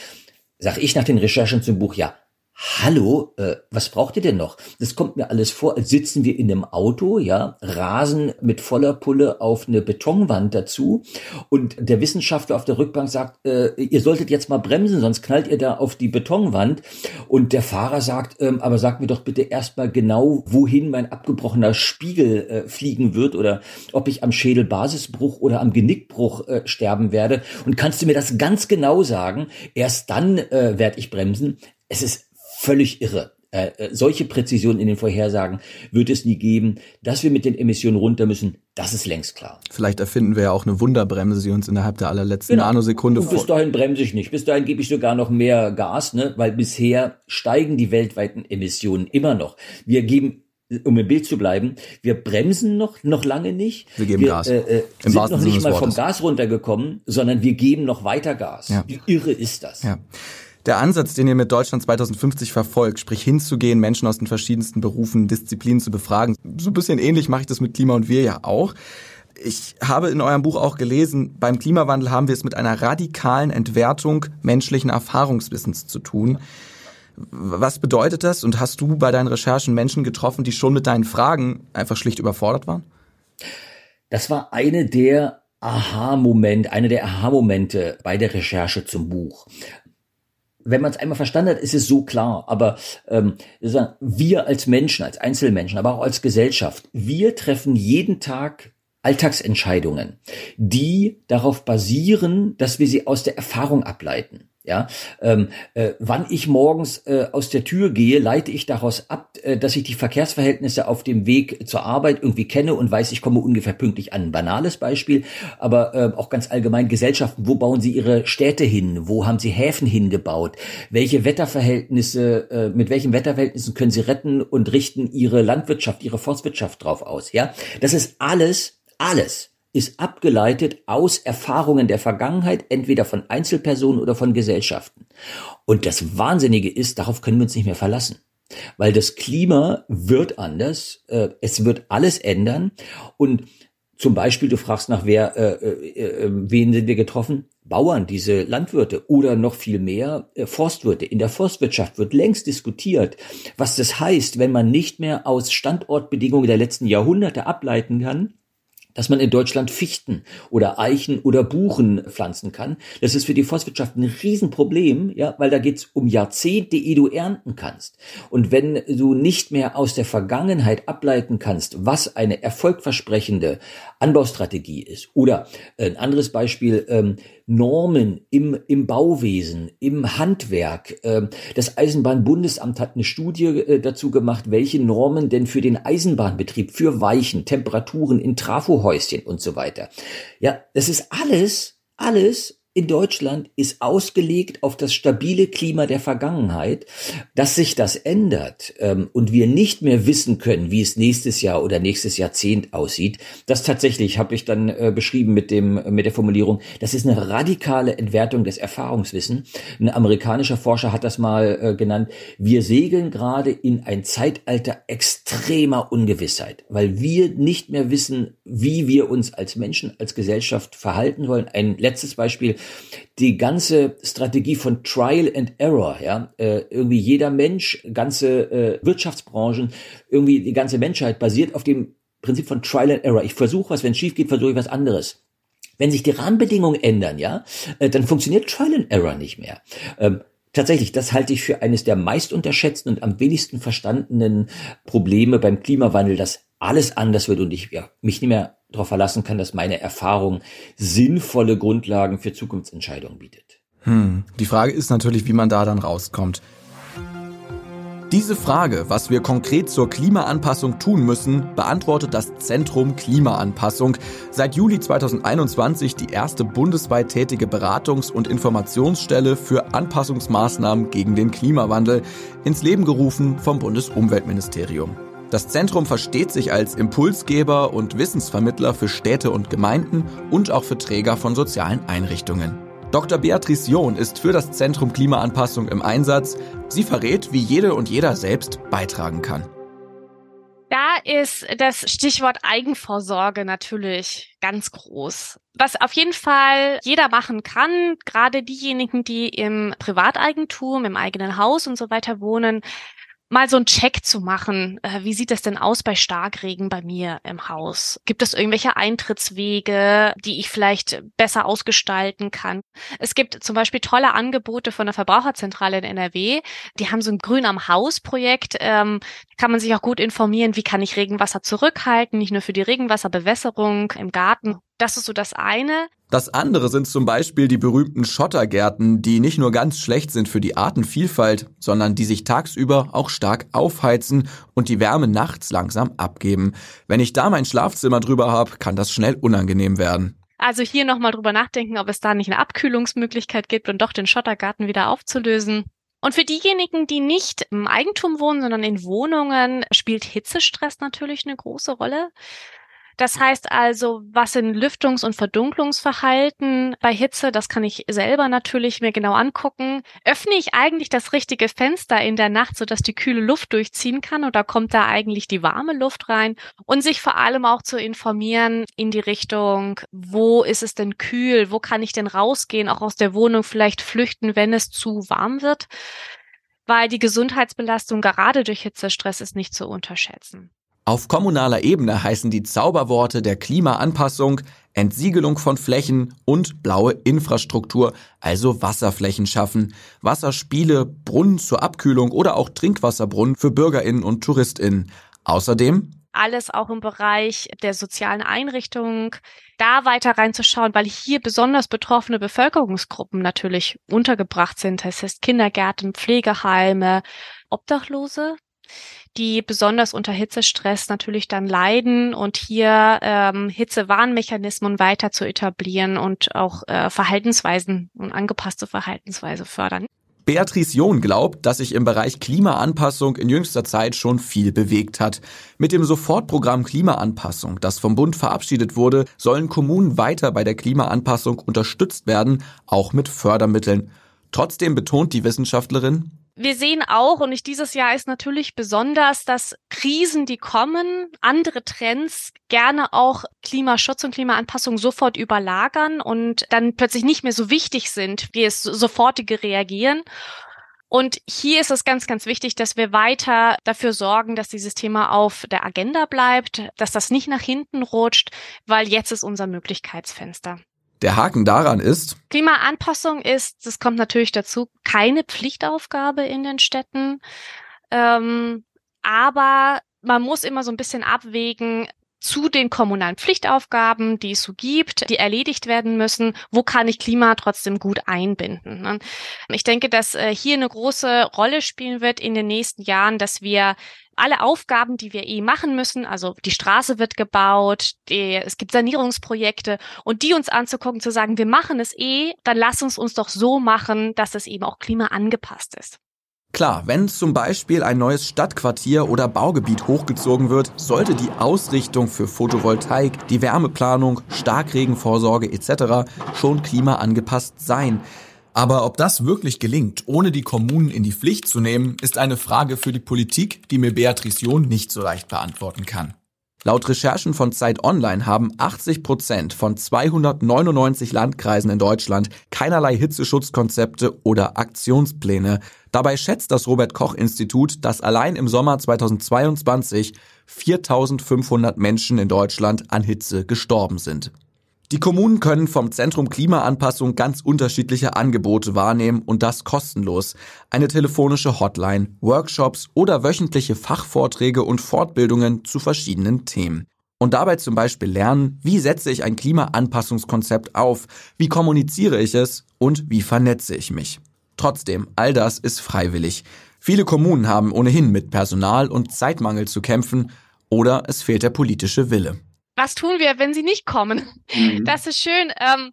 sag ich nach den Recherchen zum Buch, ja, Hallo, äh, was braucht ihr denn noch? Das kommt mir alles vor, als sitzen wir in einem Auto, ja, rasen mit voller Pulle auf eine Betonwand dazu und der Wissenschaftler auf der Rückbank sagt, äh, ihr solltet jetzt mal bremsen, sonst knallt ihr da auf die Betonwand und der Fahrer sagt, ähm, aber sagt mir doch bitte erstmal genau, wohin mein abgebrochener Spiegel äh, fliegen wird oder ob ich am Schädelbasisbruch oder am Genickbruch äh, sterben werde und kannst du mir das ganz genau sagen? Erst dann äh, werde ich bremsen. Es ist völlig irre. Äh, äh, solche Präzision in den Vorhersagen wird es nie geben. Dass wir mit den Emissionen runter müssen, das ist längst klar. Vielleicht erfinden wir ja auch eine Wunderbremse, die uns innerhalb der allerletzten genau. Nanosekunde Und bis dahin bremse ich nicht. Bis dahin gebe ich sogar noch mehr Gas, ne? weil bisher steigen die weltweiten Emissionen immer noch. Wir geben um im Bild zu bleiben, wir bremsen noch, noch lange nicht. Wir geben wir, Gas. Äh, äh, Im sind noch nicht mal vom Gas runtergekommen, sondern wir geben noch weiter Gas. Ja. Wie irre ist das? Ja. Der Ansatz, den ihr mit Deutschland 2050 verfolgt, sprich hinzugehen, Menschen aus den verschiedensten Berufen, Disziplinen zu befragen, so ein bisschen ähnlich mache ich das mit Klima und wir ja auch. Ich habe in eurem Buch auch gelesen, beim Klimawandel haben wir es mit einer radikalen Entwertung menschlichen Erfahrungswissens zu tun. Was bedeutet das und hast du bei deinen Recherchen Menschen getroffen, die schon mit deinen Fragen einfach schlicht überfordert waren? Das war eine der Aha-Momente, eine der Aha-Momente bei der Recherche zum Buch wenn man es einmal verstanden hat, ist es so klar. Aber ähm, wir als Menschen, als Einzelmenschen, aber auch als Gesellschaft, wir treffen jeden Tag Alltagsentscheidungen, die darauf basieren, dass wir sie aus der Erfahrung ableiten. Ja, ähm, äh, wann ich morgens äh, aus der Tür gehe, leite ich daraus ab, äh, dass ich die Verkehrsverhältnisse auf dem Weg zur Arbeit irgendwie kenne und weiß, ich komme ungefähr pünktlich an. Ein banales Beispiel, aber äh, auch ganz allgemein Gesellschaften. Wo bauen sie ihre Städte hin? Wo haben sie Häfen hingebaut? Welche Wetterverhältnisse, äh, mit welchen Wetterverhältnissen können sie retten und richten ihre Landwirtschaft, ihre Forstwirtschaft drauf aus? Ja, das ist alles, alles ist abgeleitet aus Erfahrungen der Vergangenheit, entweder von Einzelpersonen oder von Gesellschaften. Und das Wahnsinnige ist, darauf können wir uns nicht mehr verlassen. Weil das Klima wird anders, äh, es wird alles ändern. Und zum Beispiel, du fragst nach wer, äh, äh, äh wen sind wir getroffen? Bauern, diese Landwirte oder noch viel mehr äh, Forstwirte. In der Forstwirtschaft wird längst diskutiert, was das heißt, wenn man nicht mehr aus Standortbedingungen der letzten Jahrhunderte ableiten kann, dass man in Deutschland Fichten oder Eichen oder Buchen pflanzen kann. Das ist für die Forstwirtschaft ein Riesenproblem, ja, weil da geht's um Jahrzehnte, ehe du ernten kannst. Und wenn du nicht mehr aus der Vergangenheit ableiten kannst, was eine erfolgversprechende Anbaustrategie ist, oder ein anderes Beispiel, ähm, Normen im, im Bauwesen, im Handwerk. Ähm, das Eisenbahnbundesamt hat eine Studie äh, dazu gemacht, welche Normen denn für den Eisenbahnbetrieb, für Weichen, Temperaturen in Trafohäuschen und so weiter. Ja, das ist alles, alles in Deutschland ist ausgelegt auf das stabile Klima der Vergangenheit, dass sich das ändert ähm, und wir nicht mehr wissen können, wie es nächstes Jahr oder nächstes Jahrzehnt aussieht. Das tatsächlich habe ich dann äh, beschrieben mit dem mit der Formulierung. Das ist eine radikale Entwertung des Erfahrungswissen. Ein amerikanischer Forscher hat das mal äh, genannt. Wir segeln gerade in ein Zeitalter extremer Ungewissheit, weil wir nicht mehr wissen, wie wir uns als Menschen, als Gesellschaft verhalten wollen. Ein letztes Beispiel die ganze Strategie von Trial and Error, ja, äh, irgendwie jeder Mensch, ganze äh, Wirtschaftsbranchen, irgendwie die ganze Menschheit basiert auf dem Prinzip von Trial and Error. Ich versuche was, wenn es schief geht, versuche ich was anderes. Wenn sich die Rahmenbedingungen ändern, ja, äh, dann funktioniert Trial and Error nicht mehr. Ähm, Tatsächlich, das halte ich für eines der meist unterschätzten und am wenigsten verstandenen Probleme beim Klimawandel, dass alles anders wird und ich ja, mich nicht mehr darauf verlassen kann, dass meine Erfahrung sinnvolle Grundlagen für Zukunftsentscheidungen bietet. Hm. Die Frage ist natürlich, wie man da dann rauskommt. Diese Frage, was wir konkret zur Klimaanpassung tun müssen, beantwortet das Zentrum Klimaanpassung, seit Juli 2021 die erste bundesweit tätige Beratungs- und Informationsstelle für Anpassungsmaßnahmen gegen den Klimawandel, ins Leben gerufen vom Bundesumweltministerium. Das Zentrum versteht sich als Impulsgeber und Wissensvermittler für Städte und Gemeinden und auch für Träger von sozialen Einrichtungen. Dr. Beatrice John ist für das Zentrum Klimaanpassung im Einsatz. Sie verrät, wie jede und jeder selbst beitragen kann. Da ist das Stichwort Eigenvorsorge natürlich ganz groß. Was auf jeden Fall jeder machen kann, gerade diejenigen, die im Privateigentum, im eigenen Haus und so weiter wohnen, mal so einen Check zu machen. Äh, wie sieht das denn aus bei Starkregen bei mir im Haus? Gibt es irgendwelche Eintrittswege, die ich vielleicht besser ausgestalten kann? Es gibt zum Beispiel tolle Angebote von der Verbraucherzentrale in NRW. Die haben so ein Grün am Haus Projekt. Ähm, kann man sich auch gut informieren, wie kann ich Regenwasser zurückhalten, nicht nur für die Regenwasserbewässerung im Garten. Das ist so das eine. Das andere sind zum Beispiel die berühmten Schottergärten, die nicht nur ganz schlecht sind für die Artenvielfalt, sondern die sich tagsüber auch stark aufheizen und die Wärme nachts langsam abgeben. Wenn ich da mein Schlafzimmer drüber habe, kann das schnell unangenehm werden. Also hier nochmal drüber nachdenken, ob es da nicht eine Abkühlungsmöglichkeit gibt und doch den Schottergarten wieder aufzulösen. Und für diejenigen, die nicht im Eigentum wohnen, sondern in Wohnungen, spielt Hitzestress natürlich eine große Rolle. Das heißt also, was sind Lüftungs- und Verdunklungsverhalten bei Hitze? Das kann ich selber natürlich mir genau angucken. Öffne ich eigentlich das richtige Fenster in der Nacht, sodass die kühle Luft durchziehen kann oder kommt da eigentlich die warme Luft rein? Und sich vor allem auch zu informieren in die Richtung, wo ist es denn kühl? Wo kann ich denn rausgehen? Auch aus der Wohnung vielleicht flüchten, wenn es zu warm wird? Weil die Gesundheitsbelastung gerade durch Hitzestress ist nicht zu unterschätzen. Auf kommunaler Ebene heißen die Zauberworte der Klimaanpassung Entsiegelung von Flächen und blaue Infrastruktur, also Wasserflächen schaffen, Wasserspiele, Brunnen zur Abkühlung oder auch Trinkwasserbrunnen für Bürgerinnen und Touristinnen. Außerdem alles auch im Bereich der sozialen Einrichtungen, da weiter reinzuschauen, weil hier besonders betroffene Bevölkerungsgruppen natürlich untergebracht sind. Das heißt Kindergärten, Pflegeheime, Obdachlose, die besonders unter Hitzestress natürlich dann leiden und hier ähm, Hitzewarnmechanismen weiter zu etablieren und auch äh, Verhaltensweisen und angepasste Verhaltensweise fördern. Beatrice John glaubt, dass sich im Bereich Klimaanpassung in jüngster Zeit schon viel bewegt hat. Mit dem Sofortprogramm Klimaanpassung, das vom Bund verabschiedet wurde, sollen Kommunen weiter bei der Klimaanpassung unterstützt werden, auch mit Fördermitteln. Trotzdem betont die Wissenschaftlerin, wir sehen auch, und nicht dieses Jahr ist natürlich besonders, dass Krisen, die kommen, andere Trends gerne auch Klimaschutz und Klimaanpassung sofort überlagern und dann plötzlich nicht mehr so wichtig sind, wie es sofortige Reagieren. Und hier ist es ganz, ganz wichtig, dass wir weiter dafür sorgen, dass dieses Thema auf der Agenda bleibt, dass das nicht nach hinten rutscht, weil jetzt ist unser Möglichkeitsfenster. Der Haken daran ist, Klimaanpassung ist, das kommt natürlich dazu, keine Pflichtaufgabe in den Städten. Ähm, aber man muss immer so ein bisschen abwägen, zu den kommunalen Pflichtaufgaben, die es so gibt, die erledigt werden müssen, wo kann ich Klima trotzdem gut einbinden. Ne? Ich denke, dass äh, hier eine große Rolle spielen wird in den nächsten Jahren, dass wir alle Aufgaben, die wir eh machen müssen, also die Straße wird gebaut, die, es gibt Sanierungsprojekte und die uns anzugucken, zu sagen, wir machen es eh, dann lass uns uns doch so machen, dass es eben auch klimaangepasst ist. Klar, wenn zum Beispiel ein neues Stadtquartier oder Baugebiet hochgezogen wird, sollte die Ausrichtung für Photovoltaik, die Wärmeplanung, Starkregenvorsorge etc. schon klimaangepasst sein. Aber ob das wirklich gelingt, ohne die Kommunen in die Pflicht zu nehmen, ist eine Frage für die Politik, die mir Beatrice John nicht so leicht beantworten kann. Laut Recherchen von Zeit Online haben 80 Prozent von 299 Landkreisen in Deutschland keinerlei Hitzeschutzkonzepte oder Aktionspläne. Dabei schätzt das Robert Koch Institut, dass allein im Sommer 2022 4500 Menschen in Deutschland an Hitze gestorben sind. Die Kommunen können vom Zentrum Klimaanpassung ganz unterschiedliche Angebote wahrnehmen und das kostenlos. Eine telefonische Hotline, Workshops oder wöchentliche Fachvorträge und Fortbildungen zu verschiedenen Themen. Und dabei zum Beispiel lernen, wie setze ich ein Klimaanpassungskonzept auf, wie kommuniziere ich es und wie vernetze ich mich. Trotzdem, all das ist freiwillig. Viele Kommunen haben ohnehin mit Personal und Zeitmangel zu kämpfen oder es fehlt der politische Wille was tun wir, wenn sie nicht kommen? Mhm. Das ist schön. Ähm,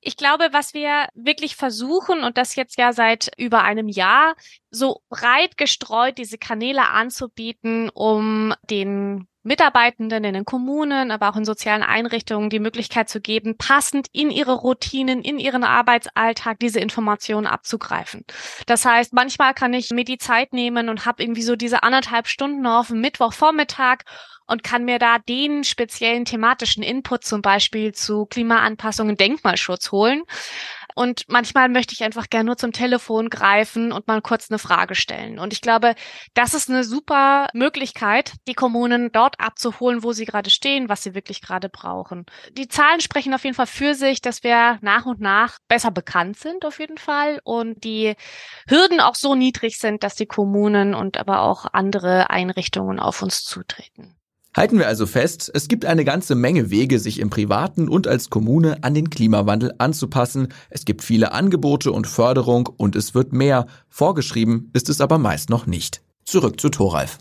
ich glaube, was wir wirklich versuchen und das jetzt ja seit über einem Jahr, so breit gestreut diese Kanäle anzubieten, um den Mitarbeitenden in den Kommunen, aber auch in sozialen Einrichtungen die Möglichkeit zu geben, passend in ihre Routinen, in ihren Arbeitsalltag diese Informationen abzugreifen. Das heißt, manchmal kann ich mir die Zeit nehmen und habe irgendwie so diese anderthalb Stunden auf Mittwochvormittag und kann mir da den speziellen thematischen Input zum Beispiel zu Klimaanpassung und Denkmalschutz holen. Und manchmal möchte ich einfach gerne nur zum Telefon greifen und mal kurz eine Frage stellen. Und ich glaube, das ist eine super Möglichkeit, die Kommunen dort abzuholen, wo sie gerade stehen, was sie wirklich gerade brauchen. Die Zahlen sprechen auf jeden Fall für sich, dass wir nach und nach besser bekannt sind, auf jeden Fall. Und die Hürden auch so niedrig sind, dass die Kommunen und aber auch andere Einrichtungen auf uns zutreten. Halten wir also fest, es gibt eine ganze Menge Wege, sich im Privaten und als Kommune an den Klimawandel anzupassen. Es gibt viele Angebote und Förderung und es wird mehr. Vorgeschrieben ist es aber meist noch nicht. Zurück zu Thoralf.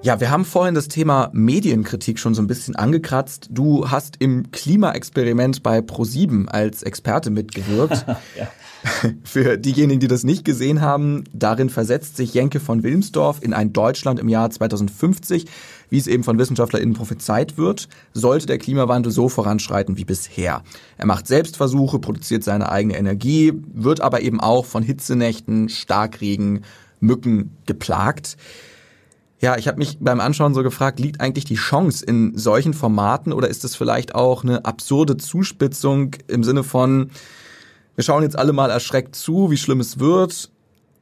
Ja, wir haben vorhin das Thema Medienkritik schon so ein bisschen angekratzt. Du hast im Klimaexperiment bei Pro7 als Experte mitgewirkt. ja. Für diejenigen, die das nicht gesehen haben, darin versetzt sich Jenke von Wilmsdorf in ein Deutschland im Jahr 2050, wie es eben von WissenschaftlerInnen prophezeit wird, sollte der Klimawandel so voranschreiten wie bisher. Er macht Selbstversuche, produziert seine eigene Energie, wird aber eben auch von Hitzenächten, Starkregen, Mücken geplagt. Ja, ich habe mich beim Anschauen so gefragt, liegt eigentlich die Chance in solchen Formaten oder ist es vielleicht auch eine absurde Zuspitzung im Sinne von, wir schauen jetzt alle mal erschreckt zu, wie schlimm es wird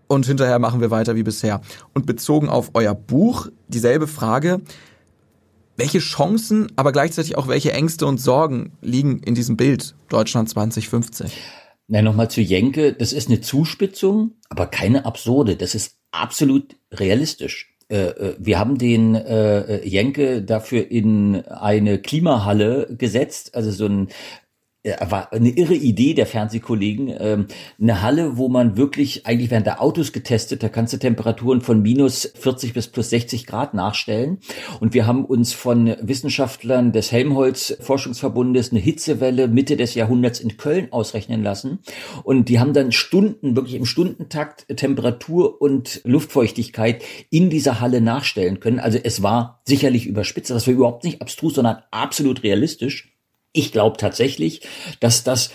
und hinterher machen wir weiter wie bisher. Und bezogen auf euer Buch dieselbe Frage, welche Chancen, aber gleichzeitig auch welche Ängste und Sorgen liegen in diesem Bild Deutschland 2050? Na, nochmal zu Jenke, das ist eine Zuspitzung, aber keine absurde. Das ist absolut realistisch. Äh, äh, wir haben den äh, Jenke dafür in eine Klimahalle gesetzt, also so ein war eine irre Idee der Fernsehkollegen, ähm, eine Halle, wo man wirklich, eigentlich werden da Autos getestet, da kannst du Temperaturen von minus 40 bis plus 60 Grad nachstellen. Und wir haben uns von Wissenschaftlern des Helmholtz Forschungsverbundes eine Hitzewelle Mitte des Jahrhunderts in Köln ausrechnen lassen. Und die haben dann Stunden, wirklich im Stundentakt Temperatur und Luftfeuchtigkeit in dieser Halle nachstellen können. Also es war sicherlich überspitzt, das war überhaupt nicht abstrus, sondern absolut realistisch. Ich glaube tatsächlich, dass das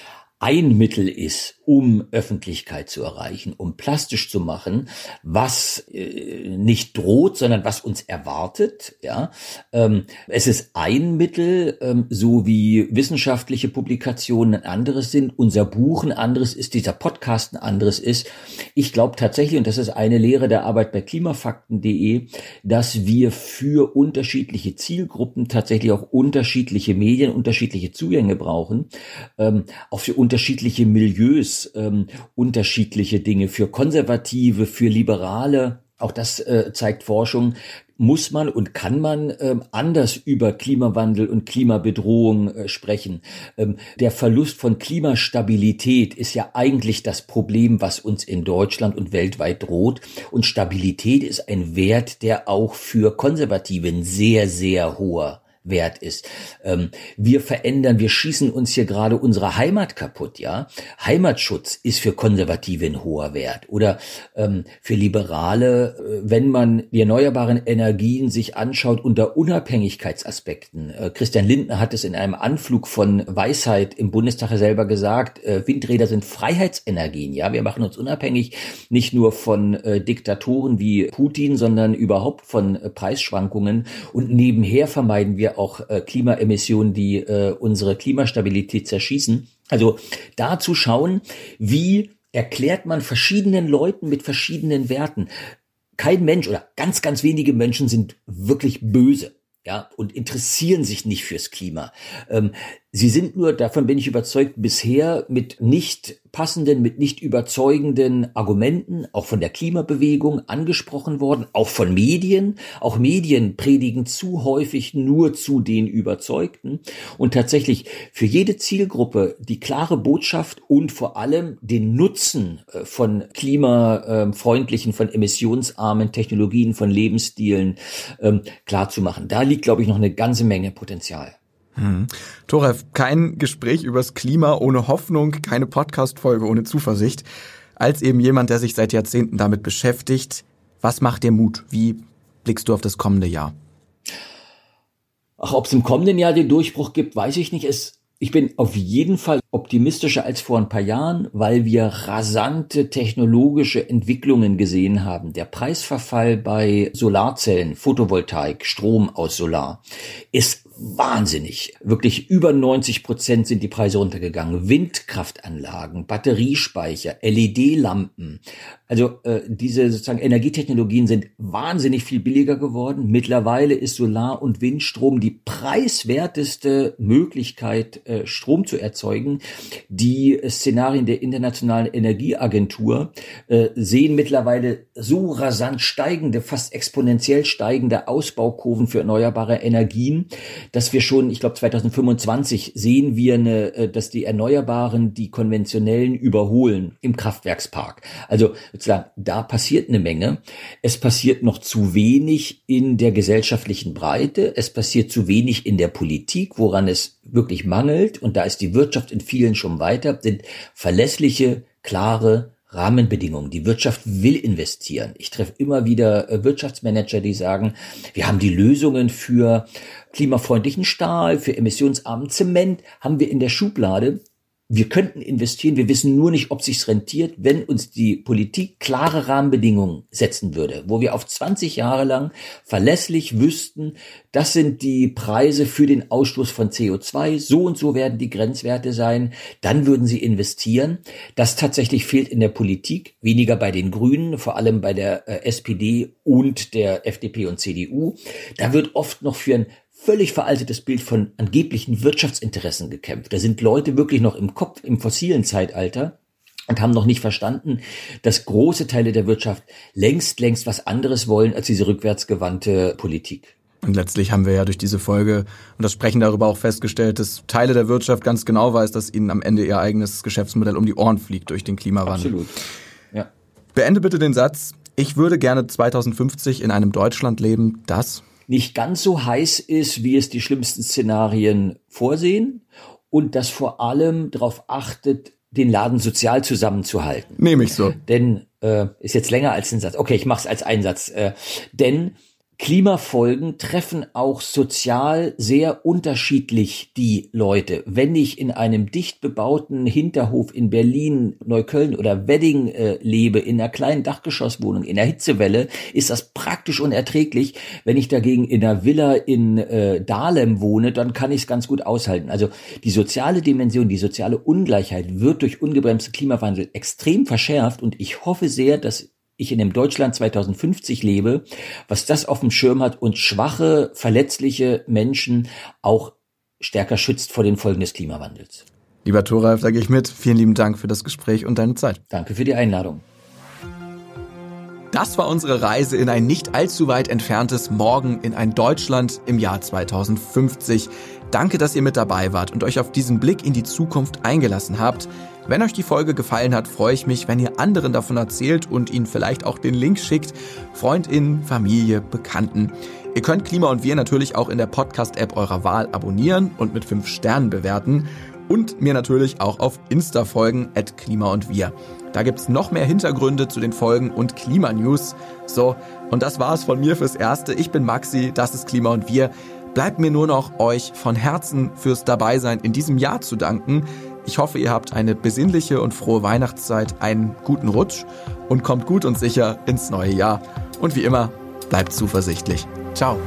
ein Mittel ist, um Öffentlichkeit zu erreichen, um plastisch zu machen, was äh, nicht droht, sondern was uns erwartet. Ja, ähm, es ist ein Mittel, ähm, so wie wissenschaftliche Publikationen ein anderes sind, unser Buch ein anderes ist, dieser Podcast ein anderes ist. Ich glaube tatsächlich, und das ist eine Lehre der Arbeit bei klimafakten.de, dass wir für unterschiedliche Zielgruppen tatsächlich auch unterschiedliche Medien, unterschiedliche Zugänge brauchen, ähm, auch für unterschiedliche Milieus ähm, unterschiedliche Dinge. Für Konservative, für Liberale, auch das äh, zeigt Forschung, muss man und kann man ähm, anders über Klimawandel und Klimabedrohung äh, sprechen. Ähm, der Verlust von Klimastabilität ist ja eigentlich das Problem, was uns in Deutschland und weltweit droht. Und Stabilität ist ein Wert, der auch für Konservative ein sehr, sehr hoher wert ist. Ähm, wir verändern, wir schießen uns hier gerade unsere Heimat kaputt, ja. Heimatschutz ist für Konservative ein hoher Wert oder ähm, für Liberale, äh, wenn man die erneuerbaren Energien sich anschaut unter Unabhängigkeitsaspekten. Äh, Christian Lindner hat es in einem Anflug von Weisheit im Bundestag selber gesagt, äh, Windräder sind Freiheitsenergien, ja. Wir machen uns unabhängig nicht nur von äh, Diktatoren wie Putin, sondern überhaupt von äh, Preisschwankungen und nebenher vermeiden wir auch äh, Klimaemissionen, die äh, unsere Klimastabilität zerschießen. Also da zu schauen, wie erklärt man verschiedenen Leuten mit verschiedenen Werten. Kein Mensch oder ganz, ganz wenige Menschen sind wirklich böse. ja, und interessieren sich nicht fürs Klima. Ähm, sie sind nur, davon bin ich überzeugt, bisher mit nicht passenden, mit nicht überzeugenden Argumenten, auch von der Klimabewegung angesprochen worden, auch von Medien. Auch Medien predigen zu häufig nur zu den Überzeugten und tatsächlich für jede Zielgruppe die klare Botschaft und vor allem den Nutzen äh, von klimafreundlichen, von emissionsarmen Technologien, von Lebensstilen ähm, klar zu machen. Da liegt, glaube ich, noch eine ganze Menge Potenzial. Hm. Torev, kein Gespräch übers Klima ohne Hoffnung, keine Podcast-Folge ohne Zuversicht. Als eben jemand, der sich seit Jahrzehnten damit beschäftigt, was macht dir Mut? Wie blickst du auf das kommende Jahr? Ach, ob es im kommenden Jahr den Durchbruch gibt, weiß ich nicht. Es ich bin auf jeden Fall optimistischer als vor ein paar Jahren, weil wir rasante technologische Entwicklungen gesehen haben. Der Preisverfall bei Solarzellen, Photovoltaik, Strom aus Solar ist wahnsinnig. Wirklich über 90 Prozent sind die Preise runtergegangen. Windkraftanlagen, Batteriespeicher, LED-Lampen. Also äh, diese sozusagen Energietechnologien sind wahnsinnig viel billiger geworden. Mittlerweile ist Solar- und Windstrom die preiswerteste Möglichkeit, äh, Strom zu erzeugen. Die Szenarien der Internationalen Energieagentur äh, sehen mittlerweile so rasant steigende, fast exponentiell steigende Ausbaukurven für erneuerbare Energien, dass wir schon, ich glaube 2025 sehen wir, eine, äh, dass die Erneuerbaren die konventionellen überholen im Kraftwerkspark. Also sozusagen, da passiert eine Menge. Es passiert noch zu wenig in der gesellschaftlichen Breite. Es passiert zu wenig in der Politik, woran es wirklich mangelt. Und da ist die Wirtschaft in vielen schon weiter, sind verlässliche, klare Rahmenbedingungen. Die Wirtschaft will investieren. Ich treffe immer wieder äh, Wirtschaftsmanager, die sagen, wir haben die Lösungen für klimafreundlichen Stahl, für emissionsarmen Zement, haben wir in der Schublade wir könnten investieren, wir wissen nur nicht, ob sich's rentiert, wenn uns die Politik klare Rahmenbedingungen setzen würde, wo wir auf 20 Jahre lang verlässlich wüssten, das sind die Preise für den Ausstoß von CO2, so und so werden die Grenzwerte sein, dann würden sie investieren. Das tatsächlich fehlt in der Politik, weniger bei den Grünen, vor allem bei der äh, SPD und der FDP und CDU. Da wird oft noch für ein völlig veraltetes Bild von angeblichen Wirtschaftsinteressen gekämpft. Da sind Leute wirklich noch im Kopf im fossilen Zeitalter und haben noch nicht verstanden, dass große Teile der Wirtschaft längst, längst was anderes wollen als diese rückwärtsgewandte Politik. Und letztlich haben wir ja durch diese Folge und das Sprechen darüber auch festgestellt, dass Teile der Wirtschaft ganz genau weiß, dass ihnen am Ende ihr eigenes Geschäftsmodell um die Ohren fliegt durch den Klimawandel. Absolut. Ja. Beende bitte den Satz. Ich würde gerne 2050 in einem Deutschland leben, das nicht ganz so heiß ist, wie es die schlimmsten Szenarien vorsehen und das vor allem darauf achtet, den Laden sozial zusammenzuhalten. Nehme ich so. Denn äh, ist jetzt länger als ein Satz. Okay, ich mache es als Einsatz. Äh, denn Klimafolgen treffen auch sozial sehr unterschiedlich die Leute. Wenn ich in einem dicht bebauten Hinterhof in Berlin, Neukölln oder Wedding äh, lebe, in einer kleinen Dachgeschosswohnung, in der Hitzewelle, ist das praktisch unerträglich. Wenn ich dagegen in einer Villa in äh, Dahlem wohne, dann kann ich es ganz gut aushalten. Also die soziale Dimension, die soziale Ungleichheit wird durch ungebremste Klimawandel extrem verschärft und ich hoffe sehr, dass ich in dem Deutschland 2050 lebe, was das auf dem Schirm hat und schwache, verletzliche Menschen auch stärker schützt vor den Folgen des Klimawandels. Lieber Thoralf, da gehe ich mit. Vielen lieben Dank für das Gespräch und deine Zeit. Danke für die Einladung. Das war unsere Reise in ein nicht allzu weit entferntes Morgen in ein Deutschland im Jahr 2050. Danke, dass ihr mit dabei wart und euch auf diesen Blick in die Zukunft eingelassen habt. Wenn euch die Folge gefallen hat, freue ich mich, wenn ihr anderen davon erzählt und ihnen vielleicht auch den Link schickt. Freundinnen, Familie, Bekannten. Ihr könnt Klima und Wir natürlich auch in der Podcast-App eurer Wahl abonnieren und mit 5 Sternen bewerten. Und mir natürlich auch auf Insta folgen, at Klima und Wir. Da gibt's noch mehr Hintergründe zu den Folgen und Klimanews. So, und das war's von mir fürs Erste. Ich bin Maxi, das ist Klima und Wir. Bleibt mir nur noch, euch von Herzen fürs Dabeisein in diesem Jahr zu danken. Ich hoffe, ihr habt eine besinnliche und frohe Weihnachtszeit, einen guten Rutsch und kommt gut und sicher ins neue Jahr. Und wie immer, bleibt zuversichtlich. Ciao.